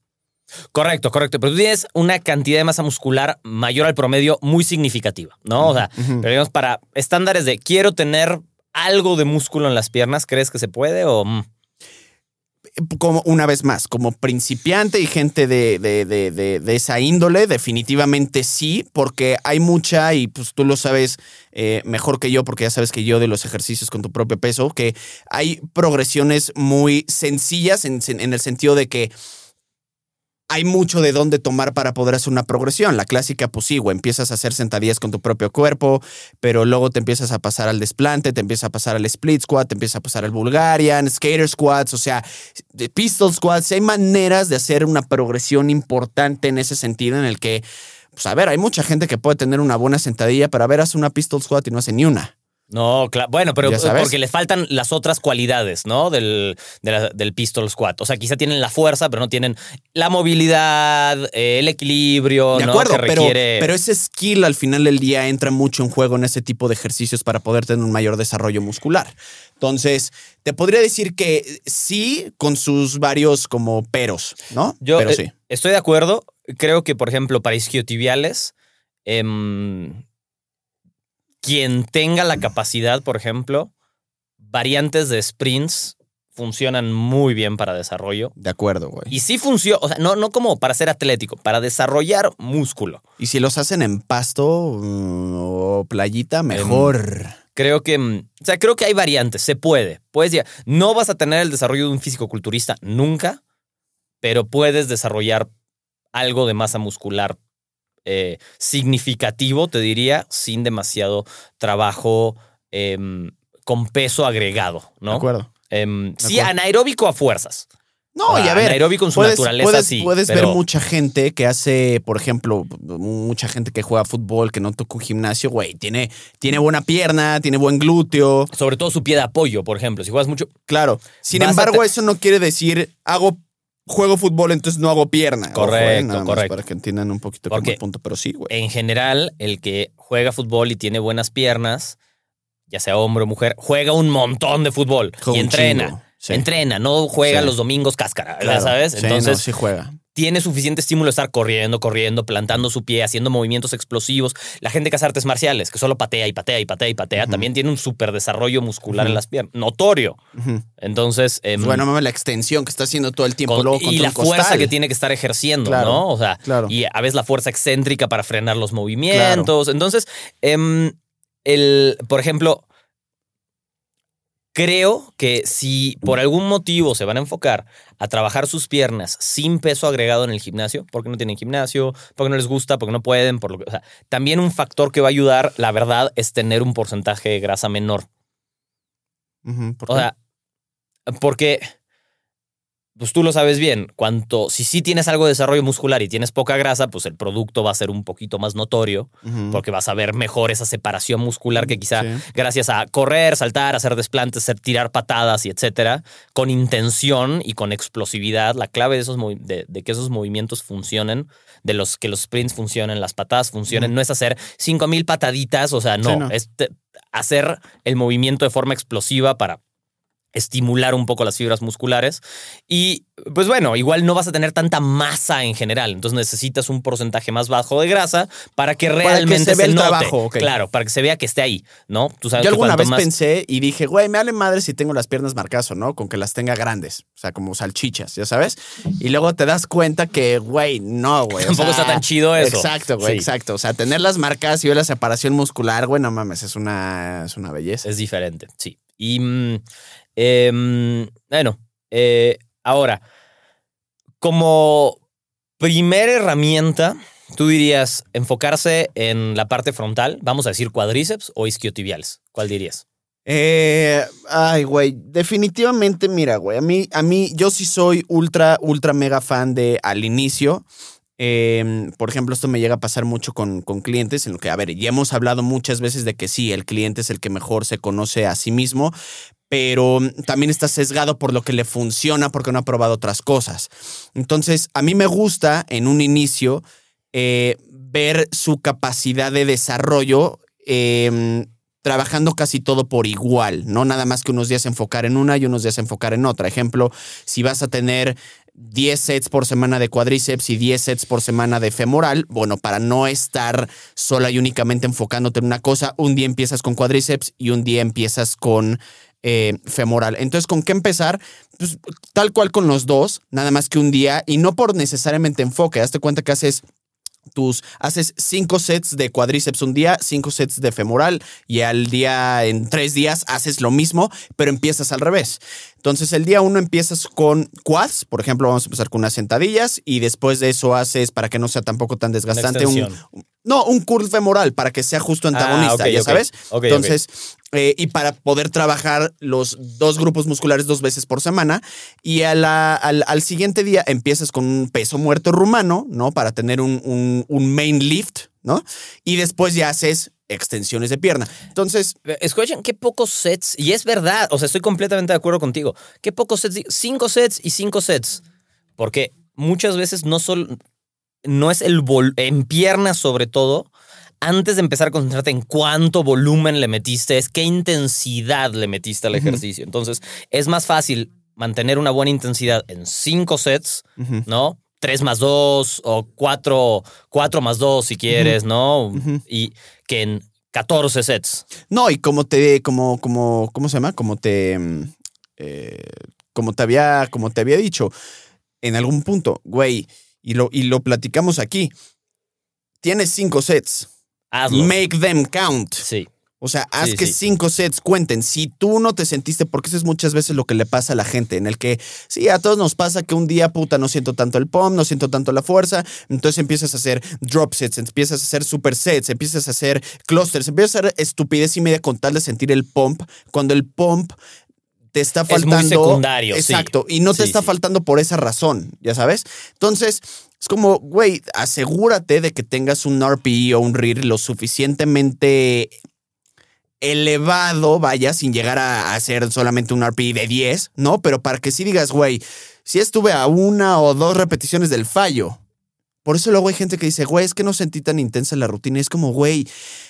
Correcto, correcto. Pero tú tienes una cantidad de masa muscular mayor al promedio muy significativa, ¿no? O sea, pero digamos, para estándares de quiero tener algo de músculo en las piernas, ¿crees que se puede o...? mm? Como una vez más, como principiante y gente de, de, de, de, esa índole, definitivamente sí, porque hay mucha, y pues tú lo sabes eh, mejor que yo, porque ya sabes que yo de los ejercicios con tu propio peso, que hay progresiones muy sencillas en, en el sentido de que hay mucho de dónde tomar para poder hacer una progresión. La clásica, pues empiezas a hacer sentadillas con tu propio cuerpo, pero luego te empiezas a pasar al desplante, te empiezas a pasar al split squat, te empiezas a pasar al Bulgarian, skater squats, o sea, pistol squats. Hay maneras de hacer una progresión importante en ese sentido en el que, pues a ver, hay mucha gente que puede tener una buena sentadilla, pero a ver, hace una pistol squat y no hace ni una. No, claro. Bueno, pero sabes. porque le faltan las otras cualidades, ¿no? Del, de la- del pistol squat. O sea, quizá tienen la fuerza, pero no tienen la movilidad, eh, el equilibrio, De ¿no? acuerdo, que pero, pero ese skill al final del día entra mucho en juego en ese tipo de ejercicios para poder tener un mayor desarrollo muscular. Entonces, te podría decir que sí, con sus varios como peros, ¿no? Yo pero eh, sí. estoy de acuerdo. Creo que, por ejemplo, para isquiotibiales, em, quien tenga la capacidad, por ejemplo, variantes de sprints funcionan muy bien para desarrollo. De acuerdo, güey. Y sí funciona, o sea, no, no como para ser atlético, para desarrollar músculo. Y si los hacen en pasto mm, o playita, mejor. Creo que, mm, o sea, creo que hay variantes, se puede. Puedes ya, no vas a tener el desarrollo de un físico-culturista nunca, pero puedes desarrollar algo de masa muscular eh, significativo, te diría, sin demasiado trabajo em, con peso agregado, ¿no? De acuerdo. Em, De sí, acuerdo. anaeróbico a fuerzas. No, y a ver. Anaeróbico en su puedes, naturaleza, puedes, sí. puedes pero ver mucha gente que hace, por ejemplo, mucha gente que juega fútbol, que no toca un gimnasio, güey, tiene, tiene buena pierna, tiene buen glúteo. Sobre todo su pie de apoyo, por ejemplo. Si juegas mucho. Claro. Sin embargo, eso no quiere decir hago juego fútbol, entonces no hago pierna. Ojo, eh, Correcto, correcto. Para que entiendan un poquito Porque- el punto, pero sí, güey. En general, el que juega fútbol y tiene buenas piernas, ya sea hombre o mujer, juega un montón de fútbol Juega y entrena. chingo, sí. Entrena, no juega Sí. los domingos cáscara, ¿ya Claro. ¿sabes? Sí, no, Entonces, sí juega. Tiene suficiente estímulo de estar corriendo, corriendo, plantando su pie, haciendo movimientos explosivos. La gente que hace artes marciales, que solo patea y patea y patea y patea, también tiene un súper desarrollo muscular en las piernas. Notorio. Entonces, Pues bueno, mames, la extensión que está haciendo todo el tiempo con- luego y la fuerza que tiene que estar ejerciendo, Claro, ¿no? O sea, claro. y a veces la fuerza excéntrica para frenar los movimientos. Entonces, em, el, por ejemplo, creo que si por algún motivo se van a enfocar a trabajar sus piernas sin peso agregado en el gimnasio, porque no tienen gimnasio, porque no les gusta, porque no pueden, por lo que, o sea, también un factor que va a ayudar, la verdad, es tener un porcentaje de grasa menor. Ujú, ¿por O sea, porque, pues tú lo sabes bien, cuanto, si sí tienes algo de desarrollo muscular y tienes poca grasa, pues el producto va a ser un poquito más notorio, porque vas a ver mejor esa separación muscular que quizá Sí. gracias a correr, saltar, hacer desplantes, hacer, tirar patadas y etcétera, con intención y con explosividad, la clave de, esos de, de que esos movimientos funcionen, de los que los sprints funcionen, las patadas funcionen, no es hacer 5000 pataditas, o sea, no, Sí, no. es hacer el movimiento de forma explosiva para estimular un poco las fibras musculares y pues bueno, igual no vas a tener tanta masa en general, entonces necesitas un porcentaje más bajo de grasa para que que realmente se vea el note. trabajo. Claro, para que se vea que esté ahí, ¿no? Tú sabes Yo que alguna vez más- pensé y dije, güey, me vale madre si tengo las piernas marcadas o no, con que las tenga grandes. O sea, como salchichas, ya sabes. Y luego te das cuenta que, güey, no, güey. Tampoco sea, está tan chido eso. Exacto, güey, Sí. exacto. O sea, tenerlas marcadas y ver la separación muscular, güey, no mames, es una, es una belleza. Es diferente, sí. Y em, bueno, eh, ahora, como primera herramienta, tú dirías enfocarse en la parte frontal, vamos a decir cuadríceps o isquiotibiales. ¿Cuál dirías? Eh, ay, güey, definitivamente, mira, güey, a mí, a mí, yo sí soy ultra, ultra mega fan de al inicio. eh, por ejemplo, esto me llega a pasar mucho con, con clientes, en lo que, a ver, ya hemos hablado muchas veces de que sí, el cliente es el que mejor se conoce a sí mismo, pero también está sesgado por lo que le funciona porque no ha probado otras cosas. Entonces, a mí me gusta en un inicio eh, ver su capacidad de desarrollo. eh, trabajando casi todo por igual, no nada más que unos días enfocar en una y unos días enfocar en otra. Ejemplo, si vas a tener 10 sets por semana de cuádriceps y 10 sets por semana de femoral, bueno, para no estar sola y únicamente enfocándote en una cosa, un día empiezas con cuádriceps y un día empiezas con eh, femoral. Entonces, ¿con qué empezar? Pues tal cual con los dos, nada más que un día y no por necesariamente enfoque. Hazte cuenta que haces tus haces cinco sets de cuádriceps un día, cinco sets de femoral y al día en tres días haces lo mismo, pero empiezas al revés. Entonces el día uno empiezas con quads, por ejemplo, vamos a empezar con unas sentadillas y después de eso haces para que no sea tampoco tan desgastante un. No un curl femoral para que sea justo antagonista, Ah, ok, ya sabes. Entonces eh, y para poder trabajar los dos grupos musculares dos veces por semana. Y a la- al, al siguiente día empiezas con un peso muerto rumano, ¿no? Para tener un, un- un main lift, ¿no? Y después ya haces extensiones de pierna. Entonces, Escuchen, qué pocos sets, y es verdad, o sea, estoy completamente de acuerdo contigo. Qué pocos sets, cinco sets y cinco sets. Porque muchas veces no solo, no es el vol en piernas sobre todo, antes de empezar a concentrarte en cuánto volumen le metiste, es qué intensidad le metiste al ejercicio. Entonces, es más fácil mantener una buena intensidad en cinco sets, ¿no? Tres más dos o cuatro, cuatro más dos si quieres, ¿no? Y que en 14 sets. No, y como te, como, como, ¿cómo se llama? Como te, mm, eh, como te había, como te había dicho, en algún punto, güey, y lo, y lo platicamos aquí. Tienes cinco sets. Hazlo. Make them count. Sí. O sea, haz Sí, que sí. cinco sets cuenten. Si tú no te sentiste, porque eso es muchas veces lo que le pasa a la gente, en el que sí, a todos nos pasa que un día, puta, no siento tanto el pump, no siento tanto la fuerza, entonces empiezas a hacer drop sets, empiezas a hacer super sets, empiezas a hacer clusters, empiezas a hacer estupidez y media con tal de sentir el pump, cuando el pump te está muy faltando. secundario, sí. Exacto. Y no te Sí, está sí. faltando por esa razón, ya sabes. Entonces, es como, güey, asegúrate de que tengas un RPE o un RIR lo suficientemente elevado, vaya, sin llegar a, ser solamente un RPE de 10, ¿no? Pero para que sí digas, güey, si estuve a una o dos repeticiones del fallo. Por eso luego hay gente que dice, güey, es que no sentí tan intensa la rutina. Y es como, güey,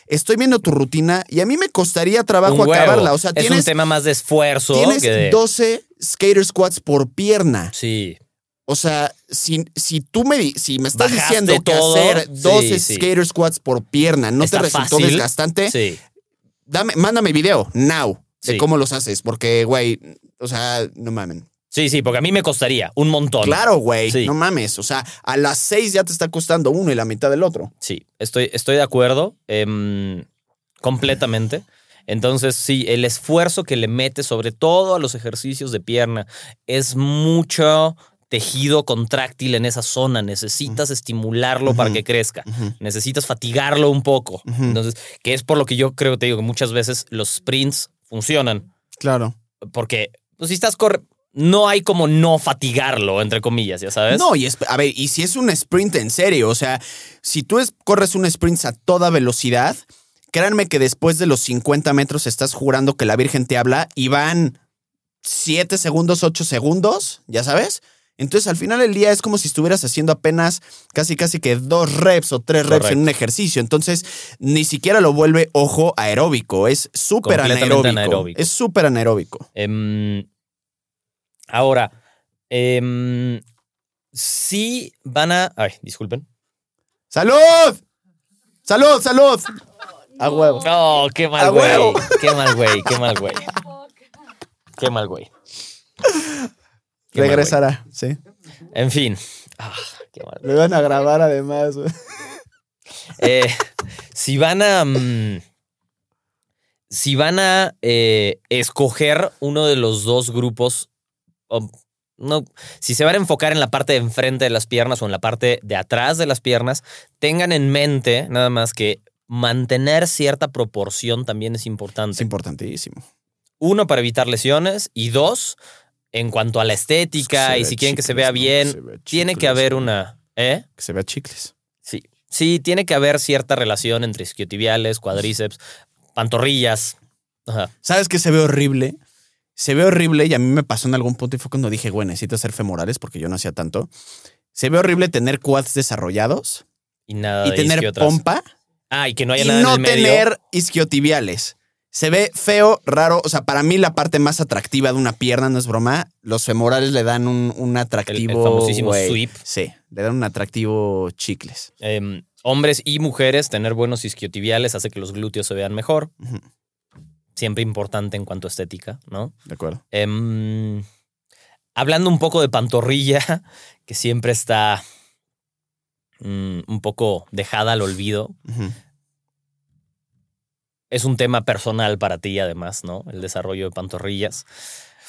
estoy viendo tu rutina y a mí me costaría trabajo acabarla. O sea, es un tema más de esfuerzo. tienes que de- 12 skater squats por pierna. Sí. O sea, si, si tú me, si me estás Bajaste diciendo que todo, hacer sí, 12 sí. skater squats por pierna no te resultó fácil. desgastante, Sí. dame, mándame video, now, de Sí. cómo los haces. Porque, güey, o sea, no mamen. Sí, sí, porque a mí me costaría un montón. Claro, güey, Sí. no mames. O sea, a las 6 ya te está costando uno y la mitad del otro. Sí, estoy, estoy de acuerdo em, completamente. Entonces, sí, el esfuerzo que le metes, sobre todo a los ejercicios de pierna, es mucho tejido contráctil en esa zona. Necesitas estimularlo para que crezca. Necesitas fatigarlo un poco. Entonces, que es por lo que yo creo, te digo, que muchas veces los sprints funcionan. Claro. Porque pues, si estás corriendo, no hay como no fatigarlo, entre comillas, ya sabes. No, y es- a ver, y si es un sprint en serio, o sea, si tú es- corres un sprint a toda velocidad, créanme que después de los 50 metros estás jurando que la Virgen te habla y van 7 segundos, 8 segundos, ya sabes. Entonces al final del día es como si estuvieras haciendo apenas casi casi que dos reps o tres reps en un ejercicio. Entonces ni siquiera lo vuelve, ojo, aeróbico. Es súper anaeróbico. anaeróbico. Es súper anaeróbico. Em, ahora, em, sí van a. Ay, disculpen. ¡Salud! ¡Salud, salud! A huevo. Oh, qué ¡A mal, güey. Qué mal, güey. Qué mal, güey. Qué mal, güey. Qué mal, Regresará, sí. En fin. Ah, qué mal. Lo van a grabar además. güey. Eh, si van a. mm, si van a eh, escoger uno de los dos grupos. O no, si se van a enfocar en la parte de enfrente de las piernas o en la parte de atrás de las piernas, tengan en mente nada más que mantener cierta proporción también es importante. Es importantísimo. Uno, para evitar lesiones. Y dos, en cuanto a la estética y si quieren que se vea bien, Se vea tiene que haber una. ¿Eh? Que se vea chicles. Sí. Sí, tiene que haber cierta relación entre isquiotibiales, cuádriceps, pantorrillas. Ajá. ¿Sabes qué se ve horrible? Se ve horrible y a mí me pasó en algún punto y fue cuando dije, güey, necesito hacer femorales porque yo no hacía tanto. Se ve horrible tener quads desarrollados Y nada y de tener pompa Ah, y que no haya y nada no en el medio. tener isquiotibiales. Se ve feo, raro. O sea, para mí la parte más atractiva de una pierna, no es broma, los femorales le dan un, un atractivo. famosísimo güey. sweep. Sí, le dan un atractivo chicles. Em, hombres y mujeres, tener buenos isquiotibiales hace que los glúteos se vean mejor. Siempre importante en cuanto a estética, ¿no? De acuerdo. Em, hablando un poco de pantorrilla, que siempre está mm, un poco dejada al olvido. Es un tema personal para ti, además, ¿no? El desarrollo de pantorrillas.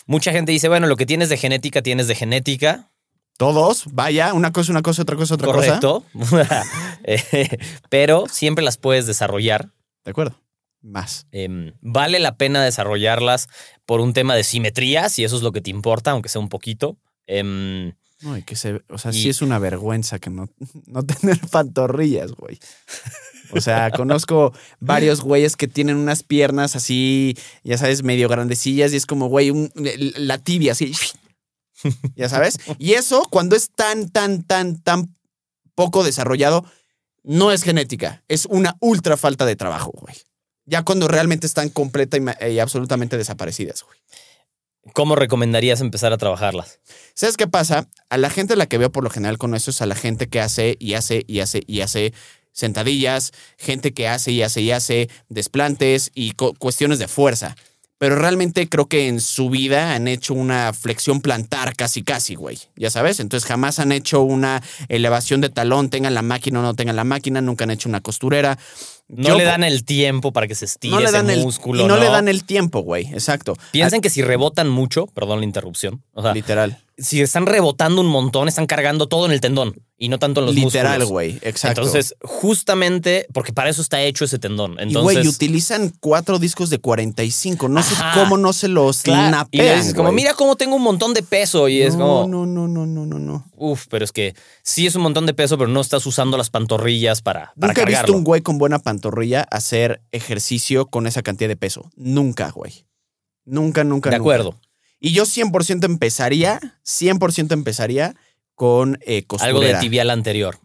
Mucha gente dice, bueno, lo que tienes de genética, tienes de genética. Todos, vaya, una cosa, una cosa, otra cosa, otra cosa. Correcto. Eh, Pero siempre las puedes desarrollar. De acuerdo. Más. Em, vale la pena desarrollarlas por un tema de simetría, si eso es lo que te importa, aunque sea un poquito. Em, No, y que se, o sea, Y- sí es una vergüenza que no, no tener pantorrillas, güey. O sea, conozco varios güeyes que tienen unas piernas así, ya sabes, medio grandecillas y es como, güey, un- la tibia así. Ya sabes. Y eso, cuando es tan, tan, tan, tan poco desarrollado, no es genética. Es una ultra falta de trabajo, güey. Ya cuando realmente están completa y, absolutamente desaparecidas, güey. ¿Cómo recomendarías empezar a trabajarlas? ¿Sabes qué pasa? A la gente a la que veo por lo general con eso es a la gente que hace y hace y hace y hace sentadillas, gente que hace y hace y hace desplantes y cuestiones de fuerza. Pero realmente creo que en su vida han hecho una flexión plantar casi casi, güey. Ya sabes, entonces jamás han hecho una elevación de talón, tengan la máquina o no tengan la máquina, nunca han hecho una costurera. No Yo le dan el tiempo para que se estire no le ese dan el músculo. y no, le dan el tiempo, güey. Exacto. Piensen que si rebotan mucho, perdón la interrupción, o sea, Ah, literal. si están rebotando un montón, están cargando todo en el tendón y no tanto en los Literal, músculos. güey. Exacto. Entonces, justamente, porque para eso está hecho ese tendón. y Entonces, güey, utilizan cuatro discos de 45. No sé cómo no se los claro, y le dices como, mira cómo tengo un montón de peso y es no, como, No, no, no, no, no, no. Uf, pero es que sí es un montón de peso, pero no estás usando las pantorrillas para, para Nunca he visto un güey con buena pantorrilla hacer ejercicio con esa cantidad de peso. Nunca, güey. Nunca, nunca, de nunca. acuerdo. Y yo 100% empezaría, 100% empezaría con eh, costurera. Algo de tibial anterior.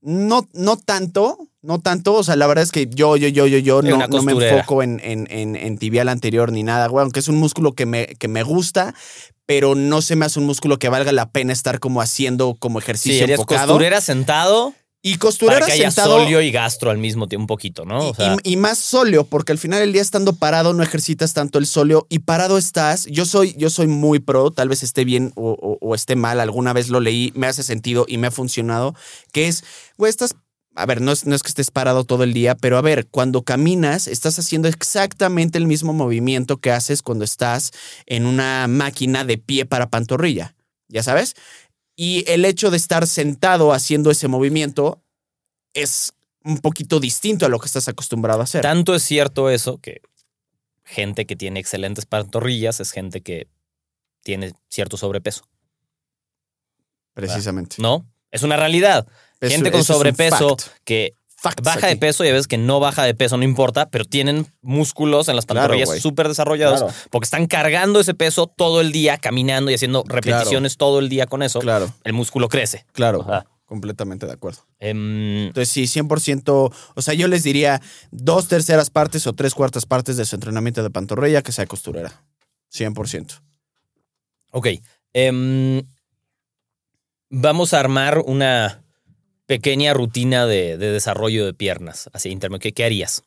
No, no tanto, no tanto. O sea, la verdad es que yo, yo, yo, yo, yo Sí, no, no me enfoco en, en, en, en tibial anterior ni nada, güey. Aunque es un músculo que me, que me gusta, pero no se me hace un músculo que valga la pena estar como haciendo como Sí, ejercicio enfocado. costurera sentado Y para costurera que haya sentado. solio y gastro al mismo tiempo, un poquito, ¿no? O Y- sea, y, y más sóleo, porque al final del día estando parado no ejercitas tanto el sóleo y parado estás. Yo soy, yo soy muy pro, tal vez esté bien o, o- o esté mal, alguna vez lo leí, me hace sentido y me ha funcionado, que es, güey, estás, a ver, no es, no es que estés parado todo el día, pero a ver, cuando caminas estás haciendo exactamente el mismo movimiento que haces cuando estás en una máquina de pie para pantorrilla, ¿ya sabes? Y el hecho de estar sentado haciendo ese movimiento es un poquito distinto a lo que estás acostumbrado a hacer. tanto es cierto eso que gente que tiene excelentes pantorrillas es gente que tiene cierto sobrepeso, Precisamente. ¿no? Es una realidad. Eso- gente con sobrepeso que Facts baja de peso y a veces que no baja de peso, no importa, pero tienen músculos en las pantorrillas súper desarrollados Claro. porque están cargando ese peso todo el día, caminando y haciendo repeticiones todo el día con eso. Claro, El músculo crece. claro. Ajá. Completamente de acuerdo. Em, Entonces, sí, 100%. O sea, yo les diría dos terceras partes o tres cuartas partes de su entrenamiento de pantorrilla que sea costurera. 100%. ok. Em, vamos a armar una pequeña rutina de, de desarrollo de piernas. Así, intermedio. ¿Qué, qué harías?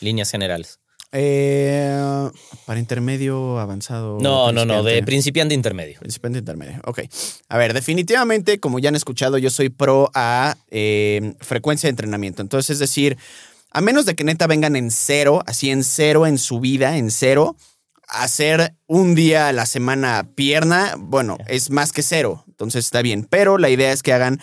Líneas generales. Eh, para intermedio, avanzado. No, no, no, de principiante. intermedio. Principiante intermedio. Ok. A ver, definitivamente, como ya han escuchado, yo soy pro a eh, frecuencia de entrenamiento. Entonces, es decir, a menos de que neta vengan en cero, así en cero en su vida, en cero, hacer un día a la semana pierna, bueno, es más que cero. Entonces está bien. Pero la idea es que hagan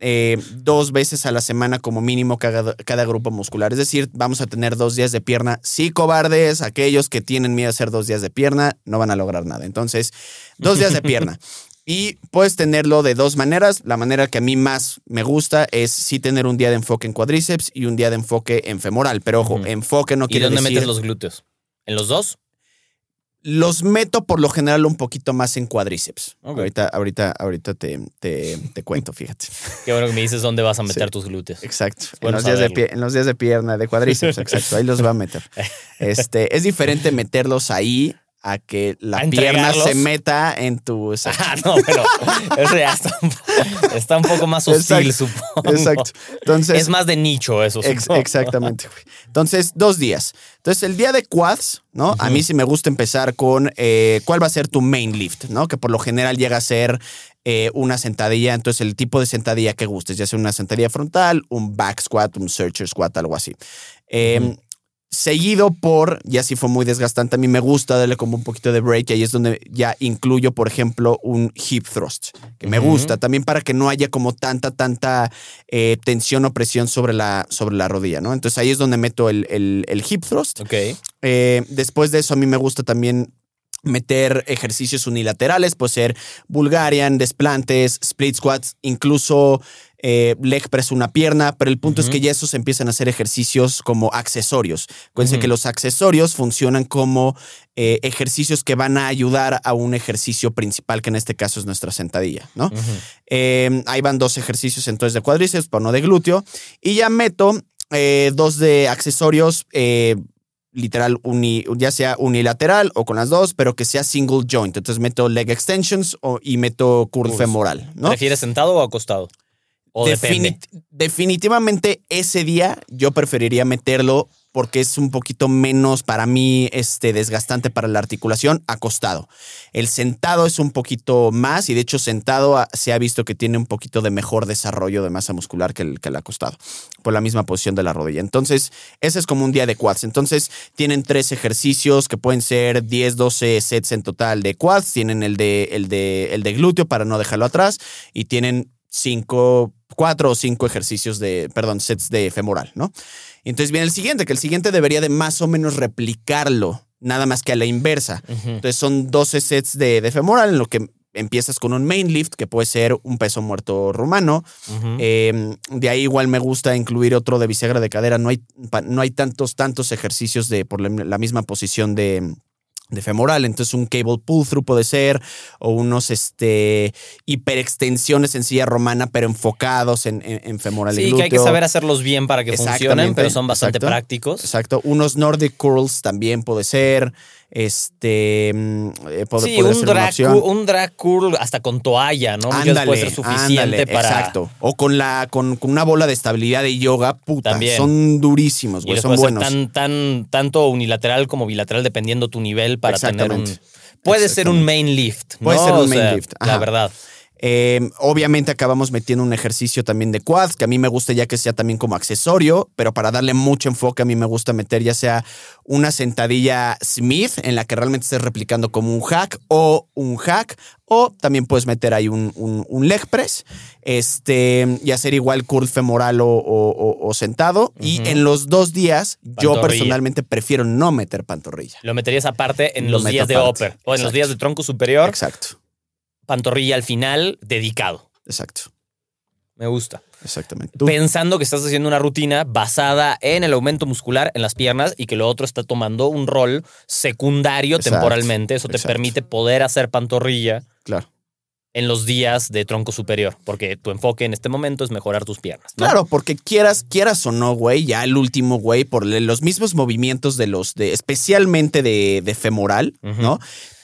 eh, dos veces a la semana como mínimo cada, cada grupo muscular. Es decir, vamos a tener dos días de pierna. Sí, cobardes, aquellos que tienen miedo a hacer dos días de pierna, no van a lograr nada. Entonces, dos días de pierna. Y puedes tenerlo de dos maneras. La manera que a mí más me gusta es sí tener un día de enfoque en cuádriceps y un día de enfoque en femoral. Pero ojo, enfoque no ¿Y quiere dónde decir... metes los glúteos? ¿En los dos? Los meto por lo general un poquito más en cuádriceps. Ahorita, ahorita, ahorita te, te, te cuento, fíjate. Qué bueno que me dices dónde vas a meter Sí. tus glúteos. Exacto. En los, días de pie- en los días de pierna, de cuádriceps, exacto. Ahí los va a meter. Este, es diferente meterlos ahí a que la ¿A pierna se meta en tu. exacto. Ah, no, pero eso ya está un, po- está un poco más hostil, Exacto, supongo. Exacto. Entonces, Es más de nicho eso. Ex- exactamente. Entonces, dos días. Entonces, el día de quads, ¿no? A mí sí me gusta empezar con eh, cuál va a ser tu main lift, ¿no? Que por lo general llega a ser eh, una sentadilla. Entonces, el tipo de sentadilla que gustes, ya sea una sentadilla frontal, un back squat, un searcher squat, algo así. Eh. Seguido por, ya si fue muy desgastante, a mí me gusta darle como un poquito de break y ahí es donde ya incluyo, por ejemplo, un hip thrust, que me gusta también para que no haya como tanta, tanta eh, tensión o presión sobre la, sobre la rodilla, ¿no? Entonces ahí es donde meto el, el- el hip thrust. Ok. Eh, después de eso, a mí me gusta también meter ejercicios unilaterales, puede ser Bulgarian, desplantes, split squats, incluso eh, leg press una pierna, pero el punto es que ya esos empiezan a hacer ejercicios como accesorios. Acuérdense que los accesorios funcionan como eh, ejercicios que van a ayudar a un ejercicio principal, que en este caso es nuestra sentadilla, ¿no? Eh, ahí van dos ejercicios entonces de cuádriceps, pero no de glúteo. Y ya meto eh, dos de accesorios, literal, uni- ya sea unilateral o con las dos, pero que sea single joint. Entonces meto leg extensions o- y meto curl femoral, ¿no? ¿Prefieres sentado o acostado? Definitivamente ese día yo preferiría meterlo porque es un poquito menos para mí este, desgastante para la articulación acostado. El sentado es un poquito más y de hecho sentado se ha visto que tiene un poquito de mejor desarrollo de masa muscular que el, que el acostado por la misma posición de la rodilla. Entonces, ese es como un día de quads. Entonces, tienen tres ejercicios que pueden ser 10, 12 sets en total de quads. Tienen el de, el de, el de glúteo para no dejarlo atrás y tienen cinco, cuatro o cinco ejercicios de, perdón, sets de femoral, ¿no? Entonces viene el siguiente, que el siguiente debería de más o menos replicarlo, nada más que a la inversa. Entonces son 12 sets de, de femoral en lo que empiezas con un main lift, que puede ser un peso muerto rumano. Eh, de ahí igual me gusta incluir otro de bisagra de cadera. No hay, no hay tantos, tantos ejercicios de por la, la misma posición de, de femoral. Entonces un cable pull through puede ser, o unos este, hiperextensiones en silla romana, pero enfocados en, en- en femoral y Sí, que hay que glúteo. saber hacerlos bien para que funcionen, pero son bastante exacto. prácticos. Exacto. Unos Nordic curls también puede ser. Este mm, eh, puede, Sí, un drag, cu- un drag curl hasta con toalla, ¿no? Ándale, puede ser suficiente ándale, para. Exacto. O con la con, con una bola de estabilidad de yoga, puta. También. Son durísimos, güey. Son buenos. tan, tan, tanto unilateral como bilateral, dependiendo tu nivel para tener un. Puede ser un main lift. Puede ¿no? ser un O main sea, lift, La verdad. Eh, obviamente acabamos metiendo un ejercicio también de quads, que a mí me gusta ya que sea también como accesorio, pero para darle mucho enfoque a mí me gusta meter ya sea una sentadilla Smith en la que realmente estés replicando como un hack o un hack, o también puedes meter ahí un, un- un leg press este, y hacer igual curl femoral o, o- o- o sentado. Y en los dos días yo personalmente prefiero no meter pantorrilla. Lo meterías aparte en Lo los días de upper o en los días de tronco superior, Exacto, pantorrilla al final, dedicado. exacto, Me gusta. exactamente. Tú- Pensando que estás haciendo una rutina basada en el aumento muscular en las piernas y que lo otro está tomando un rol secundario Exacto, temporalmente. Eso te exacto. permite poder hacer pantorrilla Claro. En los días de tronco superior, porque tu enfoque en este momento es mejorar tus piernas. ¿no? Claro, porque quieras, quieras o no, güey, ya el último, güey, por los mismos movimientos de los, de, especialmente de, de femoral. ¿no?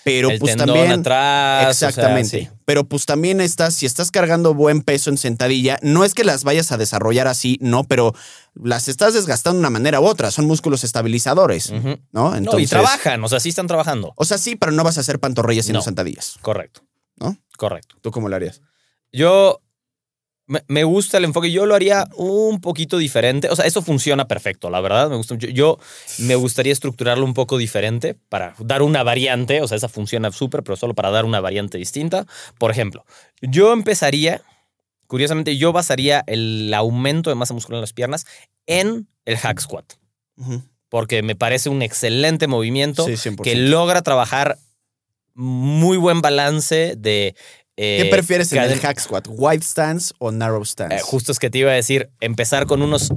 Pero el pues también. atrás. o sea, Exactamente. sí. Pero pues también estás, si estás cargando buen peso en sentadilla, no es que las vayas a desarrollar así, no, pero las estás desgastando de una manera u otra. Son músculos estabilizadores. ¿no? No, y trabajan, o sea, sí están trabajando. O sea, sí, pero no vas a hacer pantorrillas sino No. sentadillas, Correcto. ¿No? Correcto. ¿Tú cómo lo harías? Yo me, gusta el enfoque. Yo lo haría un poquito diferente. O sea, eso funciona perfecto, la verdad. Me gusta. Yo me gustaría estructurarlo un poco diferente para dar una variante. O sea, esa funciona súper, pero solo para dar una variante distinta. Por ejemplo, yo empezaría, curiosamente, yo basaría el aumento de masa muscular en las piernas en el hack squat. Porque me parece un excelente movimiento Sí, 100%. que logra trabajar muy buen balance de. eh, ¿Qué prefieres en el hack squat? ¿Wide stance o narrow stance? eh, justo es que te iba a decir, empezar con unos.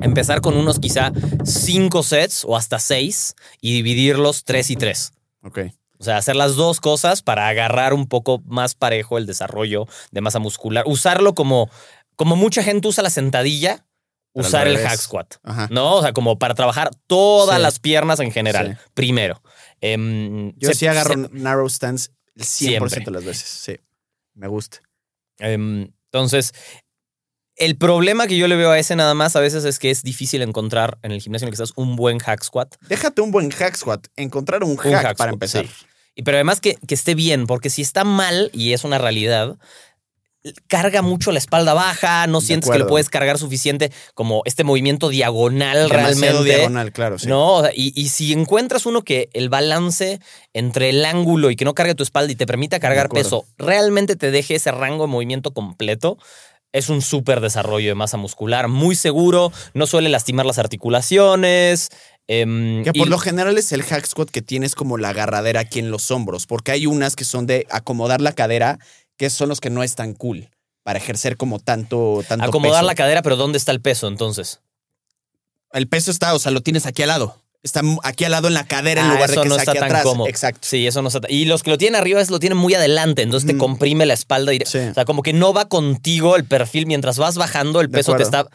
Empezar con unos quizá cinco sets o hasta seis y dividirlos tres y tres. Ok. O sea, hacer las dos cosas para agarrar un poco más parejo el desarrollo de masa muscular. Usarlo como, como mucha gente usa la sentadilla, usar el hack squat. Ajá. ¿No? O sea, como para trabajar todas Sí. las piernas en general, Sí. primero. Em, Yo se- sí agarro se- narrow stance el 100% Siempre. de las veces. Sí. Me gusta. Em, entonces, el problema que yo le veo a ese nada más a veces es que es difícil encontrar en el gimnasio en el que estás un buen hack squat. Déjate un buen hack squat. Encontrar un hack, hack para squat, empezar. sí. Y pero además que, que esté bien, porque si está mal y es una realidad, carga mucho la espalda baja, no De sientes que lo acuerdo. puedes cargar suficiente como este movimiento diagonal Demasiado realmente. diagonal, claro. Sí. No, y, y si encuentras uno que el balance entre el ángulo y que no cargue tu espalda y te permita cargar peso realmente te deje ese rango de movimiento completo, es un súper desarrollo de masa muscular, muy seguro, no suele lastimar las articulaciones. em, Que por y- lo general es el hack squat que tienes como la agarradera aquí en los hombros, porque hay unas que son de acomodar la cadera, que son los que no es tan cool para ejercer como tanto, tanto acomodar peso. la cadera, pero ¿dónde está el peso entonces? El peso está, o sea, lo tienes aquí al lado. Está aquí al lado en la cadera en Ah, lugar de eso que no está aquí tan atrás. cómodo. Exacto. Sí, eso no está. Y los que lo tienen arriba es lo tienen muy adelante, entonces te Mm. comprime la espalda. Sí. O sea, como que no va contigo el perfil mientras vas bajando, el De peso te está.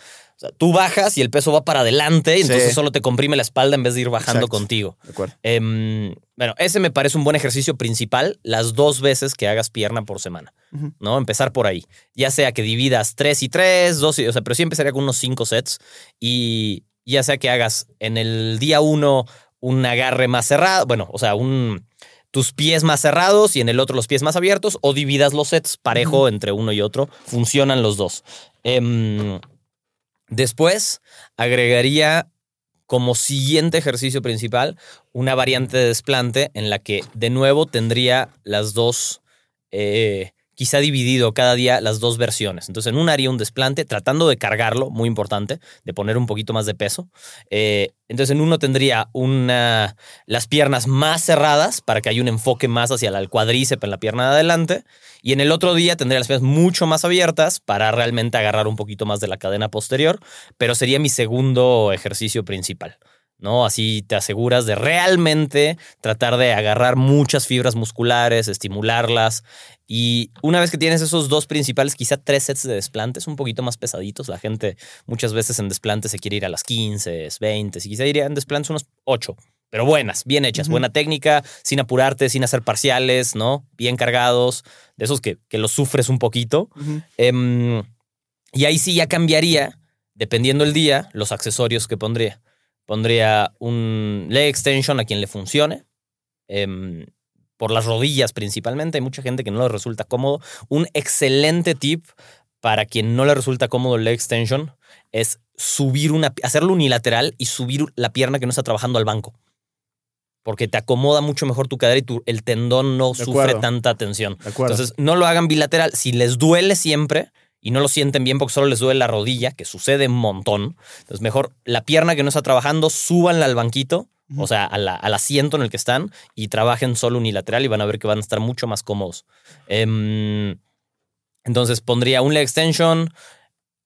Sea, tú bajas y el peso va para adelante, y Sí. entonces solo te comprime la espalda en vez de ir bajando Exacto. contigo. De acuerdo. Em, bueno, ese me parece un buen ejercicio principal las dos veces que hagas pierna por semana. ¿no? Empezar por ahí. Ya sea que dividas tres y tres, dos y, o sea, pero sí empezaría con unos cinco sets y ya sea que hagas en el día uno un agarre más cerrado, bueno, o sea, un tus pies más cerrados y en el otro los pies más abiertos o dividas los sets parejo entre uno y otro. Funcionan los dos. Em, después agregaría como siguiente ejercicio principal una variante de desplante en la que de nuevo tendría las dos, eh, quizá dividido cada día las dos versiones. Entonces en una haría un desplante tratando de cargarlo, muy importante, de poner un poquito más de peso. Eh, entonces en uno tendría una, las piernas más cerradas para que haya un enfoque más hacia el cuadríceps en la pierna de adelante. Y en el otro día tendría las piernas mucho más abiertas para realmente agarrar un poquito más de la cadena posterior, pero sería mi segundo ejercicio principal. ¿No? Así te aseguras de realmente tratar de agarrar muchas fibras musculares, estimularlas. Y una vez que tienes esos dos principales, quizá tres sets de desplantes un poquito más pesaditos. La gente muchas veces en desplantes se quiere ir a las 15, 20, y quizá iría en desplantes unos 8. Pero buenas, bien hechas, buena técnica, sin apurarte, sin hacer parciales, ¿no? Bien cargados, de esos que, que los sufres un poquito. Em, y ahí sí ya cambiaría, dependiendo el día, los accesorios que pondría. Pondría un leg extension a quien le funcione, em, por las rodillas principalmente. Hay mucha gente que no le resulta cómodo. Un excelente tip para quien no le resulta cómodo el leg extension es subir una, hacerlo unilateral y subir la pierna que no está trabajando al banco. Porque te acomoda mucho mejor tu cadera y tu, el tendón no De sufre acuerdo. tanta tensión. Entonces, no lo hagan bilateral. Si les duele siempre y no lo sienten bien porque solo les duele la rodilla, que sucede un montón, entonces mejor la pierna que no está trabajando, súbanla al banquito, o sea, la- al asiento en el que están y trabajen solo unilateral y van a ver que van a estar mucho más cómodos. Em, entonces, pondría un leg extension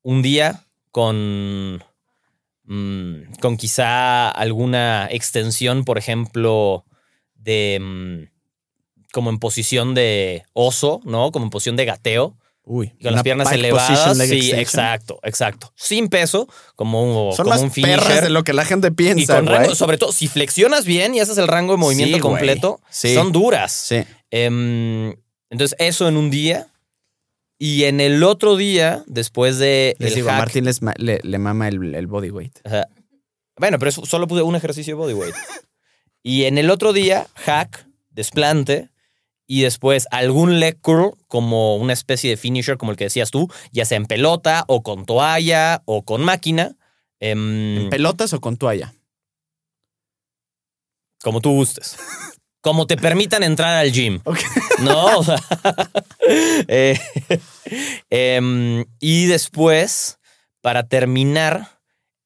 un día con, mm, con quizá alguna extensión, por ejemplo, de... mm, como en posición de oso, ¿no? Como en posición de gateo, Uy. con las piernas elevadas. Sí, extension. exacto, exacto. Sin peso, como un, Son como más un perras finisher. de lo que la gente y piensa, con rango, güey. sobre todo, si flexionas bien y haces el rango de movimiento Sí, completo, Sí. son duras. Sí. Em, entonces, eso en un día. Y en el otro día, después de Les el digo, a hack, Martín les ma- le, le mama el, el body weight. o sea, bueno, pero eso solo puse un ejercicio de bodyweight. y en el otro día, hack, desplante, y después algún leg curl como una especie de finisher, como el que decías tú, ya sea en pelota o con toalla o con máquina. em, ¿En pelotas o con toalla? como tú gustes. Como te permitan entrar al gym. Ok. ¿No? O sea, eh, em, y después, para terminar,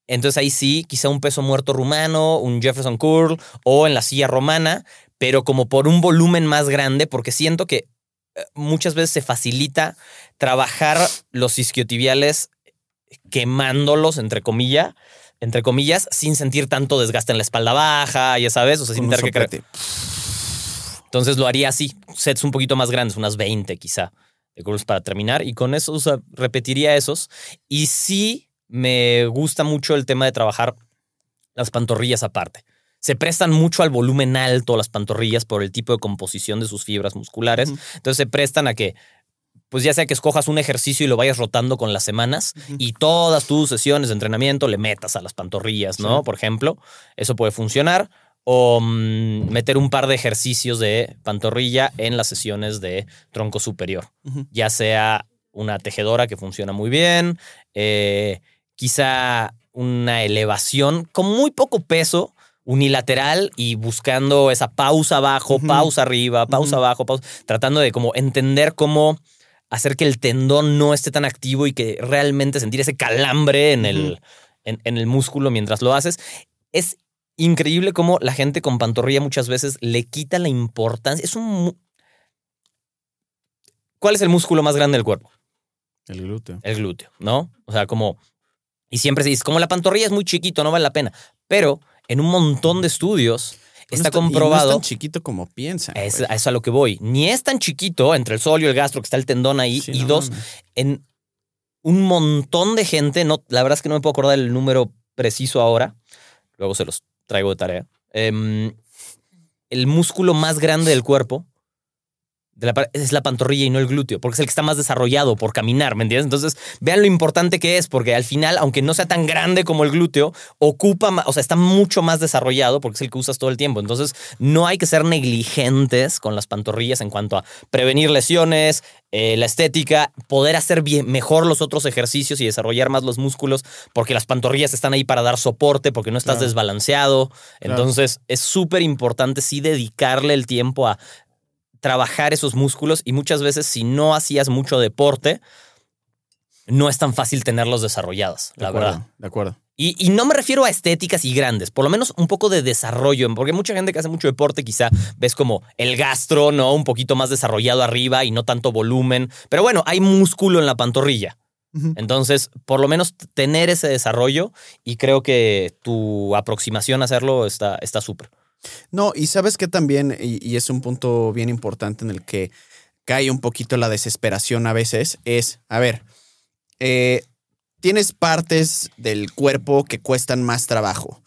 entonces ahí sí, quizá un peso muerto rumano, un Jefferson Curl o en la silla romana, pero como por un volumen más grande, porque siento que eh, muchas veces se facilita trabajar los isquiotibiales quemándolos, entre comillas, entre comillas, sin sentir tanto desgaste en la espalda baja, ya sabes, o sea, sin tener que entonces lo haría así, sets un poquito más grandes, unas 20 quizá, de curls para terminar. Y con eso o sea, repetiría esos. Y sí me gusta mucho el tema de trabajar las pantorrillas aparte. Se prestan mucho al volumen alto las pantorrillas por el tipo de composición de sus fibras musculares. Entonces se prestan a que, pues ya sea que escojas un ejercicio y lo vayas rotando con las semanas y todas tus sesiones de entrenamiento le metas a las pantorrillas, ¿no? Sí. Por ejemplo, eso puede funcionar. O mm, meter un par de ejercicios de pantorrilla en las sesiones de tronco superior. Ya sea una tejedora que funciona muy bien, eh, quizá una elevación con muy poco peso, unilateral y buscando esa pausa abajo, pausa arriba, pausa abajo, pausa, tratando de como entender cómo hacer que el tendón no esté tan activo y que realmente sentir ese calambre en, el, en, en el músculo mientras lo haces. Es increíble cómo la gente con pantorrilla muchas veces le quita la importancia. Es un... ¿Cuál es el músculo más grande del cuerpo? El glúteo. El glúteo, ¿no? O sea, como... Y siempre se dice, como la pantorrilla es muy chiquito, no vale la pena. Pero en un montón de estudios No está y no comprobado... es tan chiquito como piensan. Es, güey. a eso a lo que voy. Ni es tan chiquito entre el solio y el gastro que está el tendón ahí. Sí, y no dos, en un montón de gente, no, la verdad es que no me puedo acordar el número preciso ahora, luego se los traigo de tarea. Em, el músculo más grande del cuerpo es la pantorrilla y no el glúteo, porque es el que está más desarrollado por caminar, ¿me entiendes? Entonces, vean lo importante que es, porque al final, aunque no sea tan grande como el glúteo, ocupa, o sea, está mucho más desarrollado porque es el que usas todo el tiempo. Entonces, no hay que ser negligentes con las pantorrillas en cuanto a prevenir lesiones, eh, la estética, poder hacer bien, mejor los otros ejercicios y desarrollar más los músculos, porque las pantorrillas están ahí para dar soporte, porque no estás desbalanceado. Entonces, es súper importante sí dedicarle el tiempo a trabajar esos músculos y muchas veces si no hacías mucho deporte, no es tan fácil tenerlos desarrollados, la verdad. De acuerdo. Y, no me refiero a estéticas y grandes, por lo menos un poco de desarrollo, porque mucha gente que hace mucho deporte quizá ves como el gastro, ¿no? Un poquito más desarrollado arriba y no tanto volumen. Pero bueno, hay músculo en la pantorrilla. Entonces, por lo menos tener ese desarrollo y creo que tu aproximación a hacerlo está súper. No, y sabes que también, y, es un punto bien importante en el que cae un poquito la desesperación a veces, es, a ver, eh, tienes partes del cuerpo que cuestan más trabajo.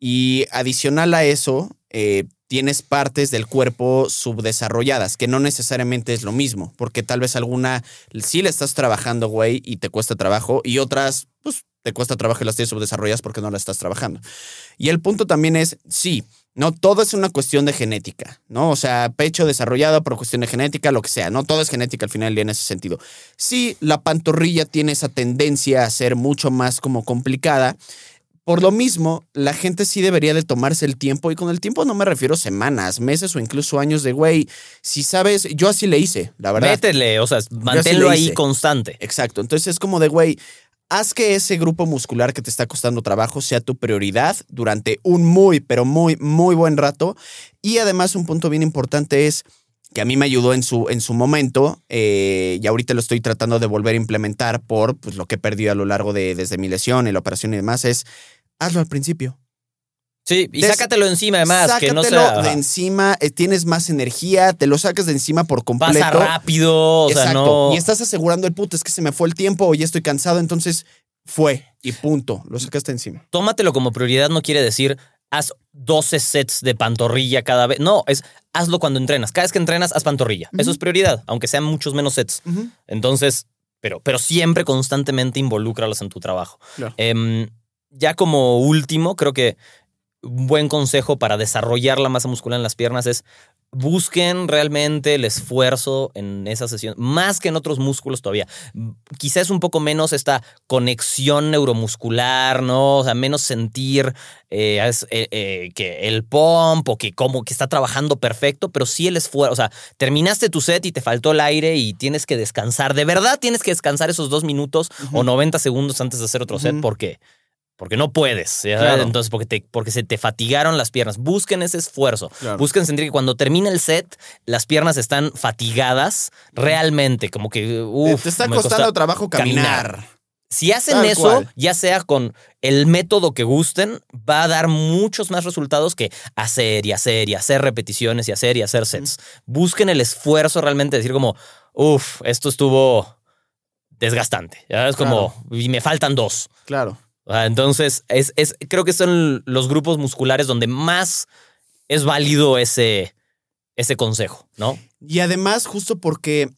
Y adicional a eso, eh, tienes partes del cuerpo subdesarrolladas, que no necesariamente es lo mismo, porque tal vez alguna sí le estás trabajando, güey, y te cuesta trabajo, y otras, pues, te cuesta trabajo y las tienes subdesarrolladas porque no las estás trabajando. Y el punto también es, sí, no, todo es una cuestión de genética, ¿no? O sea, pecho desarrollado por cuestión de genética, lo que sea, ¿no? Todo es genética al final del día en ese sentido. Sí, la pantorrilla tiene esa tendencia a ser mucho más como complicada. Por lo mismo, la gente sí debería de tomarse el tiempo, y con el tiempo no me refiero semanas, meses o incluso años de, güey, si sabes, yo así le hice, la verdad. Métele, o sea, manténlo ahí constante. Exacto, entonces es como de, güey, haz que ese grupo muscular que te está costando trabajo sea tu prioridad durante un muy, pero muy, muy buen rato. Y además un punto bien importante es que a mí me ayudó en su, en su momento eh, y ahorita lo estoy tratando de volver a implementar por pues, lo que he perdido a lo largo de desde mi lesión y la operación y demás, es hazlo al principio. Sí, y sácatelo encima además, que no sea... de encima, eh, tienes más energía, te lo sacas de encima por completo. Pasa rápido, o sea, no... Y estás asegurando el puto, es que se me fue el tiempo o ya estoy cansado, entonces fue y punto, lo sacaste encima. Tómatelo como prioridad no quiere decir haz 12 sets de pantorrilla cada vez. No, es hazlo cuando entrenas. Cada vez que entrenas, haz pantorrilla. Eso es prioridad, aunque sean muchos menos sets. Entonces, pero, pero siempre constantemente involúcralos en tu trabajo. Em, ya como último, creo que un buen consejo para desarrollar la masa muscular en las piernas es busquen realmente el esfuerzo en esa sesión, más que en otros músculos todavía. Quizás un poco menos esta conexión neuromuscular, ¿no? O sea, menos sentir eh, eh, eh, que el pump o que como que está trabajando perfecto, pero sí el esfuerzo. O sea, terminaste tu set y te faltó el aire y tienes que descansar. De verdad tienes que descansar esos dos minutos o 90 segundos antes de hacer otro set porque porque no puedes. Entonces, porque, te, porque se te fatigaron las piernas. Busquen ese esfuerzo. Busquen sentir que cuando termina el set, las piernas están fatigadas realmente. Como que. Uf, te está costando trabajo caminar. Si hacen eso, ya sea con el método que gusten, va a dar muchos más resultados que hacer y hacer y hacer repeticiones y hacer y hacer sets. Busquen el esfuerzo realmente, decir como, uff, esto estuvo desgastante. ¿ya? Es como, y me faltan dos. Claro. Entonces, es, es, creo que son los grupos musculares donde más es válido ese, ese consejo, ¿no? Y además, justo porque,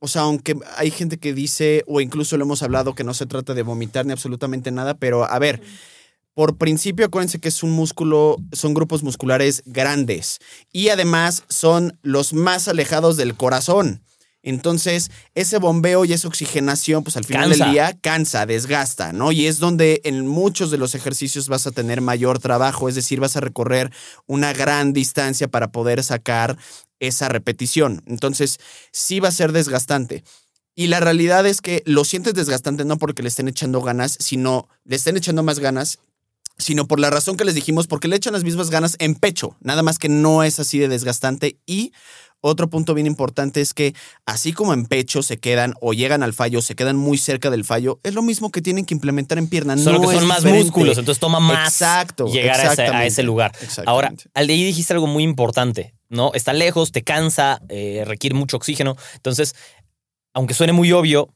o sea, aunque hay gente que dice, o incluso lo hemos hablado, que no se trata de vomitar ni absolutamente nada, pero a ver, por principio, acuérdense que es un músculo, son grupos musculares grandes y además son los más alejados del corazón. Entonces, ese bombeo y esa oxigenación, pues al final del día cansa, desgasta, ¿no? Y es donde en muchos de los ejercicios vas a tener mayor trabajo, es decir, vas a recorrer una gran distancia para poder sacar esa repetición. Entonces, sí va a ser desgastante. Y la realidad es que lo sientes desgastante no porque le estén echando ganas, sino le estén echando más ganas sino por la razón que les dijimos, porque le echan las mismas ganas en pecho, nada más que no es así de desgastante y otro punto bien importante es que así como en pecho se quedan o llegan al fallo, se quedan muy cerca del fallo, es lo mismo que tienen que implementar en pierna. Solo que son más músculos, entonces toma más llegar a ese, lugar. Ahora, al de ahí dijiste algo muy importante, ¿no? Está lejos, te cansa, eh, requiere mucho oxígeno. Entonces, aunque suene muy obvio,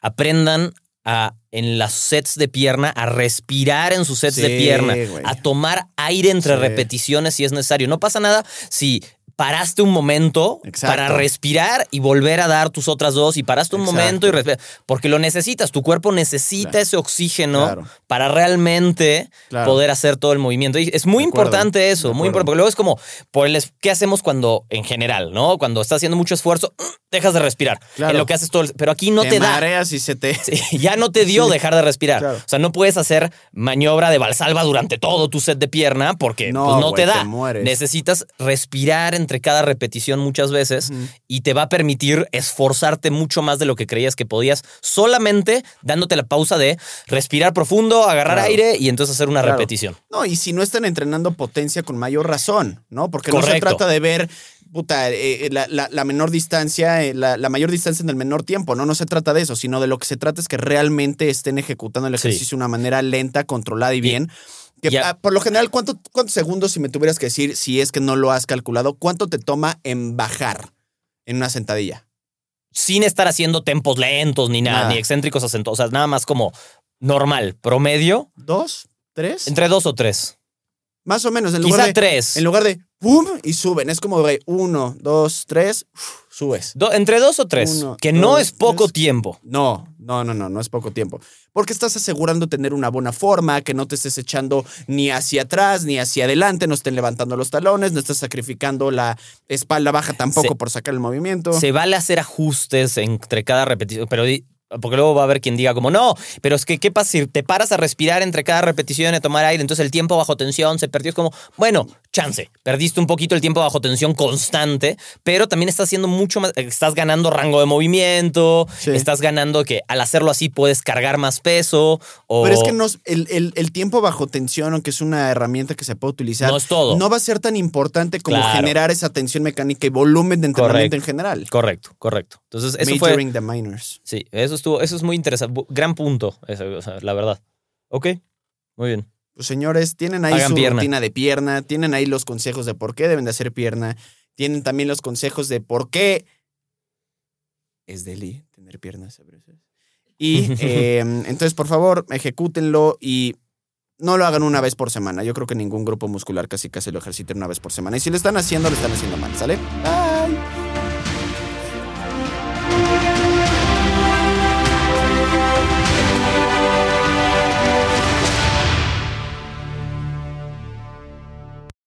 aprendan a, en las sets de pierna, a respirar en sus sets de pierna, a tomar aire entre Sí. repeticiones si es necesario. No pasa nada si paraste un momento Exacto. para respirar y volver a dar tus otras dos y paraste un Exacto. momento y respirar, porque lo necesitas, tu cuerpo necesita Claro. ese oxígeno Claro. para realmente Claro. poder hacer todo el movimiento. Y es muy importante eso, muy importante, porque luego es como, por el, es- ¿qué hacemos cuando, en general, no? Cuando estás haciendo mucho esfuerzo, dejas de respirar. En lo que haces todo, el- pero aquí no te, da. mareas y se te... Sí, ya no te dio Sí. dejar de respirar. O sea, no puedes hacer maniobra de valsalva durante todo tu set de pierna porque No, pues, no te da. te. Necesitas respirar entre cada repetición muchas veces y te va a permitir esforzarte mucho más de lo que creías que podías, solamente dándote la pausa de respirar profundo, agarrar Claro. aire y entonces hacer una Claro. repetición. No, y si no están entrenando potencia con mayor razón, ¿no? Porque no se trata de ver, puta, eh, la, la- la menor distancia, eh, la, la mayor distancia en el menor tiempo, ¿no? No se trata de eso, sino de lo que se trata es que realmente estén ejecutando el Sí. ejercicio de una manera lenta, controlada y bien. Que, por lo general, ¿cuánto- ¿cuántos segundos, si me tuvieras que decir, si es que no lo has calculado, cuánto te toma en bajar en una sentadilla? Sin estar haciendo tempos lentos ni nada, Nada. ni excéntricos acentuados. O sea, nada más como normal, promedio, ¿Dos? ¿Tres? entre dos o tres. Más o menos, en lugar Quizá de... tres. En lugar de pum y suben. Es como de uno, dos, tres, uf, subes. Do- entre dos o tres, Uno, que no es poco tres. tiempo. No, no, no, no, no es poco tiempo. Porque estás asegurando tener una buena forma, que no te estés echando ni hacia atrás ni hacia adelante, no estén levantando los talones, no estás sacrificando la espalda baja tampoco Se- por sacar el movimiento. Se vale hacer ajustes entre cada repetición, pero porque luego va a haber quien diga como, no, pero es que, ¿qué pasa si te paras a respirar entre cada repetición y a tomar aire? Entonces el tiempo bajo tensión se perdió. Es como, bueno, chance, perdiste un poquito el tiempo bajo tensión constante, pero también estás haciendo mucho más, estás ganando rango de movimiento, Sí. estás ganando que al hacerlo así puedes cargar más peso. O Pero es que no, el, el- el tiempo bajo tensión, aunque es una herramienta que se puede utilizar, No es todo. no va a ser tan importante como Claro. generar esa tensión mecánica y volumen de entrenamiento Correcto. en general. Correcto, correcto. Entonces eso fue... Majoring the minors. Sí, eso estuvo, eso es muy interesante. Gran punto, eso, o sea, la verdad. Ok, muy bien. Pues señores, tienen ahí Hagan su pierna. rutina de pierna, tienen ahí los consejos de por qué deben de hacer pierna, tienen también los consejos de por qué es deli tener piernas a veces. Y eh, entonces, por favor, ejecútenlo y no lo hagan una vez por semana. Yo creo que ningún grupo muscular casi casi lo ejercita una vez por semana. Y si lo están haciendo, lo están haciendo mal, ¿sale?